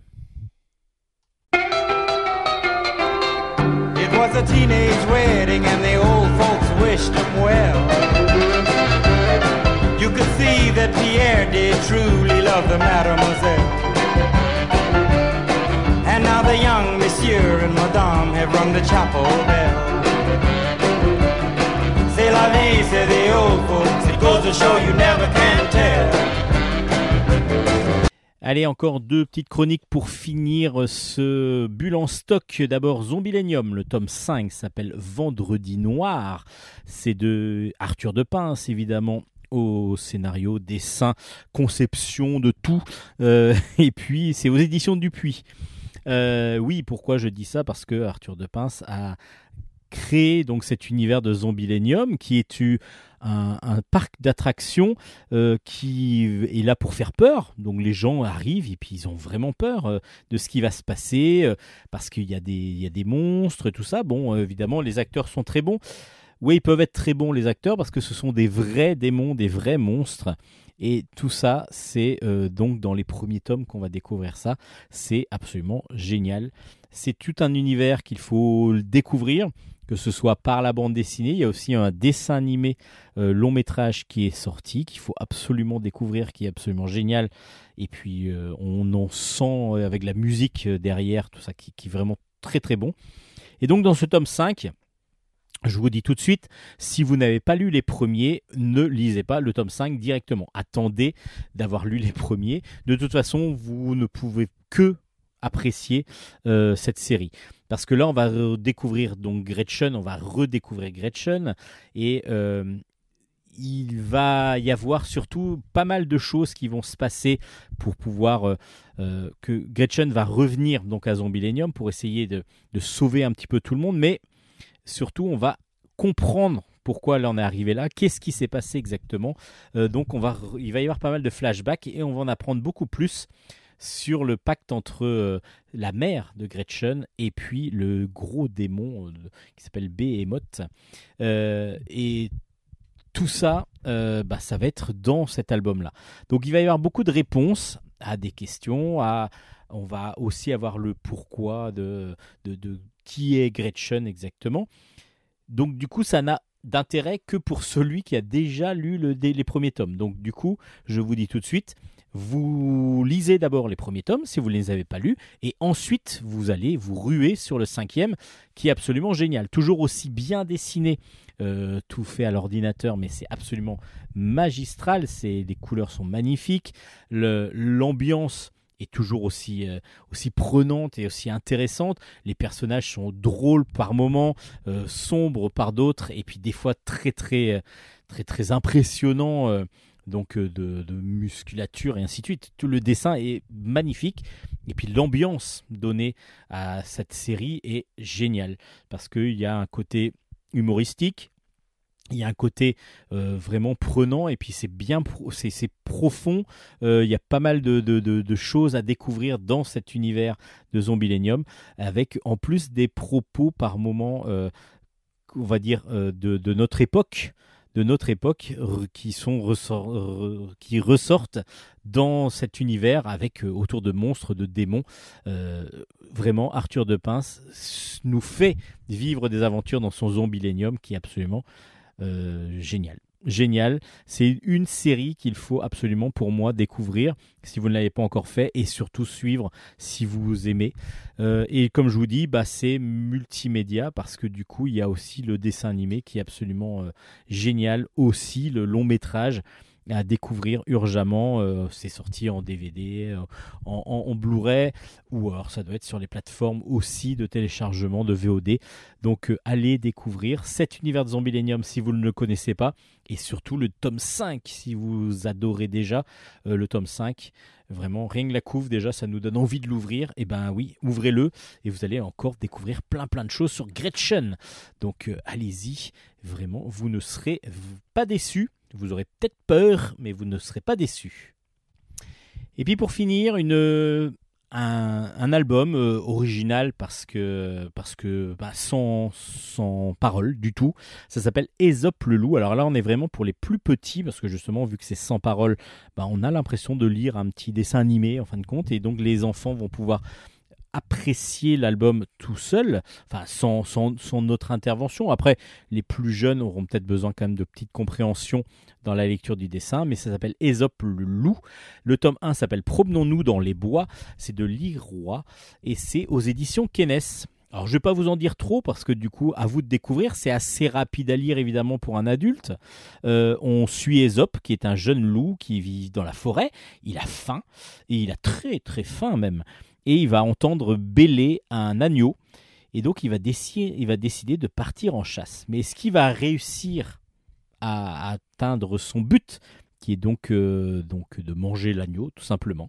It was a teenage wedding and the old folks wished well. You could see Pierre did truly love the mademoiselle. Allez, encore deux petites chroniques pour finir ce bulle en stock. D'abord, Zombilenium, le tome 5 s'appelle Vendredi Noir. C'est de Arthur de Pince, évidemment au scénario, dessin, conception de tout. Euh, et puis, c'est aux éditions Dupuis. Euh, oui, pourquoi je dis ça? Parce que Arthur de Pince a créé donc cet univers de Zombilenium qui est un, parc d'attractions euh, qui est là pour faire peur. Donc les gens arrivent et puis ils ont vraiment peur euh, de ce qui va se passer parce qu'il y, a des- il y a des monstres et tout ça. Bon, évidemment, les acteurs sont très bons. Oui, ils peuvent être très bons les acteurs parce que ce sont des vrais démons, des vrais monstres. Et tout ça, c'est euh, donc dans les premiers tomes qu'on va découvrir ça. C'est absolument génial. C'est tout un univers qu'il faut découvrir, que ce soit par la bande dessinée. Il y a aussi un dessin animé euh, long métrage qui est sorti, qu'il faut absolument découvrir, qui est absolument génial. Et puis euh, on en sent avec la musique derrière, tout ça qui, qui est vraiment très très bon. Et donc dans ce tome 5, je vous dis tout de suite, si vous n'avez pas lu les premiers, ne lisez pas le tome 5 directement. Attendez d'avoir lu les premiers. De toute façon, vous ne pouvez que apprécier euh, cette série. Parce que là, on va redécouvrir donc Gretchen, on va redécouvrir Gretchen, et euh, il va y avoir surtout pas mal de choses qui vont se passer pour pouvoir euh, que Gretchen va revenir donc à Zombilenium pour essayer de sauver un petit peu tout le monde, mais surtout on va comprendre pourquoi elle en est arrivée là, qu'est-ce qui s'est passé exactement. Euh, donc on va, il va y avoir pas mal de flashbacks et on va en apprendre beaucoup plus sur le pacte entre euh, la mère de Gretchen et puis le gros démon euh, qui s'appelle Behemoth. Et tout ça, bah, ça va être dans cet album-là. Donc il va y avoir beaucoup de réponses à des questions, on va aussi avoir le pourquoi de qui est Gretchen exactement. Donc du coup, ça n'a d'intérêt que pour celui qui a déjà lu les premiers tomes. Donc du coup, je vous dis tout de suite, vous lisez d'abord les premiers tomes si vous ne les avez pas lus, et ensuite vous allez vous ruer sur le cinquième, qui est absolument génial. Toujours aussi bien dessiné, euh, tout fait à l'ordinateur, mais c'est absolument magistral. Les couleurs sont magnifiques, l'ambiance toujours aussi euh, aussi prenante et aussi intéressante. Les personnages sont drôles par moments, euh, sombres par d'autres, et puis des fois très très euh, très très impressionnants. donc de, de musculature et ainsi de suite. Tout le dessin est magnifique et puis l'ambiance donnée à cette série est géniale parce qu'il y a un côté humoristique, il y a un côté euh, vraiment prenant et puis c'est bien c'est profond. Euh, il y a pas mal de, choses à découvrir dans cet univers de Zombilenium avec en plus des propos par moment, euh, on va dire de, notre époque de notre époque qui ressortent dans cet univers avec autour de monstres, de démons. Vraiment, Arthur de Pince nous fait vivre des aventures dans son Zombilenium qui est absolument génial. Génial. C'est une série qu'il faut absolument pour moi découvrir si vous ne l'avez pas encore fait et surtout suivre si vous aimez. Euh, et comme je vous dis, bah, c'est multimédia parce que du coup, il y a aussi le dessin animé qui est absolument euh, génial, aussi le long métrage à découvrir urgemment. Euh, c'est sorti en DVD, euh, en, Blu-ray, ou alors ça doit être sur les plateformes aussi de téléchargement de VOD. Donc euh, allez découvrir cet univers de Zombilenium si vous ne le connaissez pas, et surtout le tome 5 si vous adorez déjà euh, le tome 5. Vraiment, rien que la couve, déjà, ça nous donne envie de l'ouvrir. Et ben oui, ouvrez-le et vous allez encore découvrir plein plein de choses sur Gretchen. Donc allez-y, vraiment, vous ne serez pas déçus. Vous aurez peut-être peur, mais vous ne serez pas déçus. Et puis pour finir, une, un, un album euh, original parce que, parce que bah, sans, sans parole du tout. Ça s'appelle Aesop le loup. Alors là, on est vraiment pour les plus petits parce que justement, vu que c'est sans parole, bah, on a l'impression de lire un petit dessin animé en fin de compte. Et donc les enfants vont pouvoir apprécier l'album tout seul, enfin sans, sans, notre intervention. Après, les plus jeunes auront peut-être besoin quand même de petites compréhensions dans la lecture du dessin, mais ça s'appelle Ésope le loup. Le tome 1 s'appelle Promenons-nous dans les bois, c'est de Liroy et c'est aux éditions Kenes. Alors je vais pas vous en dire trop parce que du coup à vous de découvrir, c'est assez rapide à lire évidemment pour un adulte. Euh, on suit Ésope qui est un jeune loup qui vit dans la forêt, il a faim et il a très très faim même et il va entendre bêler un agneau. Et donc il va, décider, de partir en chasse. Mais est-ce qu'il va réussir à atteindre son but, qui est donc, euh, donc de manger l'agneau, tout simplement?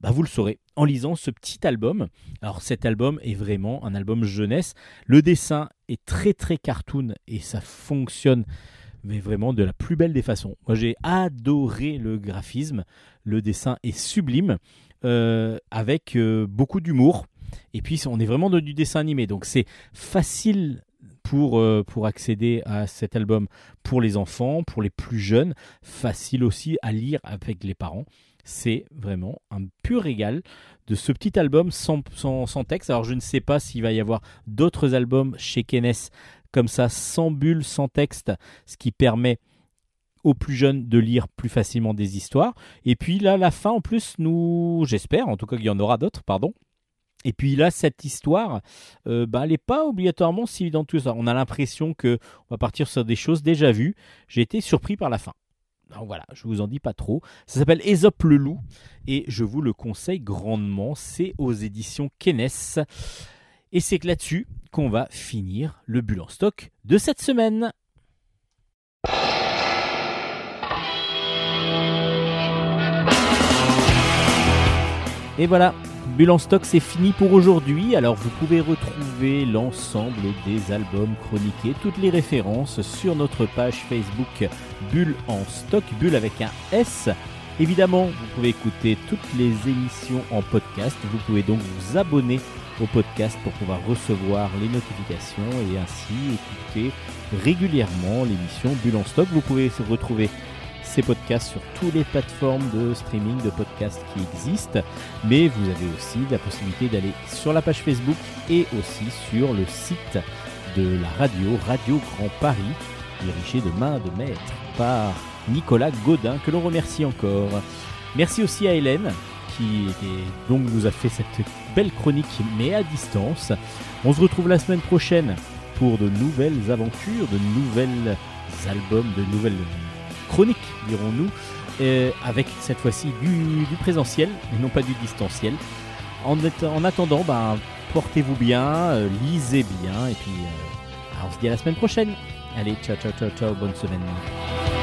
Bah, Vous le saurez en lisant ce petit album. Alors cet album est vraiment un album jeunesse. Le dessin est très très cartoon et ça fonctionne mais vraiment de la plus belle des façons. Moi j'ai adoré le graphisme, le dessin est sublime avec euh, beaucoup d'humour. Et puis on est vraiment dans du dessin animé, donc c'est facile pour, euh, pour accéder à cet album pour les enfants, pour les plus jeunes, facile aussi à lire avec les parents. C'est vraiment un pur régal de ce petit album sans, sans, sans texte. Alors je ne sais pas s'il va y avoir d'autres albums chez Kenes comme ça, sans bulles, sans texte, ce qui permet aux plus jeunes de lire plus facilement des histoires. Et puis là, la fin, en plus, nous, j'espère, en tout cas qu'il y en aura d'autres, pardon. Et puis là, cette histoire, euh, bah, elle n'est pas obligatoirement si évidente que ça. On a l'impression que on va partir sur des choses déjà vues. J'ai été surpris par la fin. Donc voilà, je vous en dis pas trop. Ça s'appelle Ésope le loup et je vous le conseille grandement. C'est aux éditions Kenes. Et c'est là-dessus qu'on va finir le bulle en stock de cette semaine. Et voilà, Bulle en stock, c'est fini pour aujourd'hui. Alors vous pouvez retrouver l'ensemble des albums chroniqués, toutes les références sur notre page Facebook Bulle en stock, Bulle avec un S. Évidemment, vous pouvez écouter toutes les émissions en podcast. Vous pouvez donc vous abonner au podcast pour pouvoir recevoir les notifications et ainsi écouter régulièrement l'émission Bulle en stock. Vous pouvez retrouver ces podcasts sur toutes les plateformes de streaming de podcasts qui existent, mais vous avez aussi la possibilité d'aller sur la page Facebook et aussi sur le site de la radio, Radio Grand Paris, dirigé de main de maître par Nicolas Godin, que l'on remercie encore. Merci aussi à Hélène, qui donc nous a fait cette belle chronique, mais à distance. On se retrouve la semaine prochaine pour de nouvelles aventures, de nouvelles albums, de nouvelles chroniques, dirons-nous, euh, avec cette fois-ci du, présentiel et non pas du distanciel. En attendant, ben, portez-vous bien, euh, lisez bien, et puis euh, on se dit à la semaine prochaine. Allez, ciao, ciao, ciao, ciao, bonne semaine.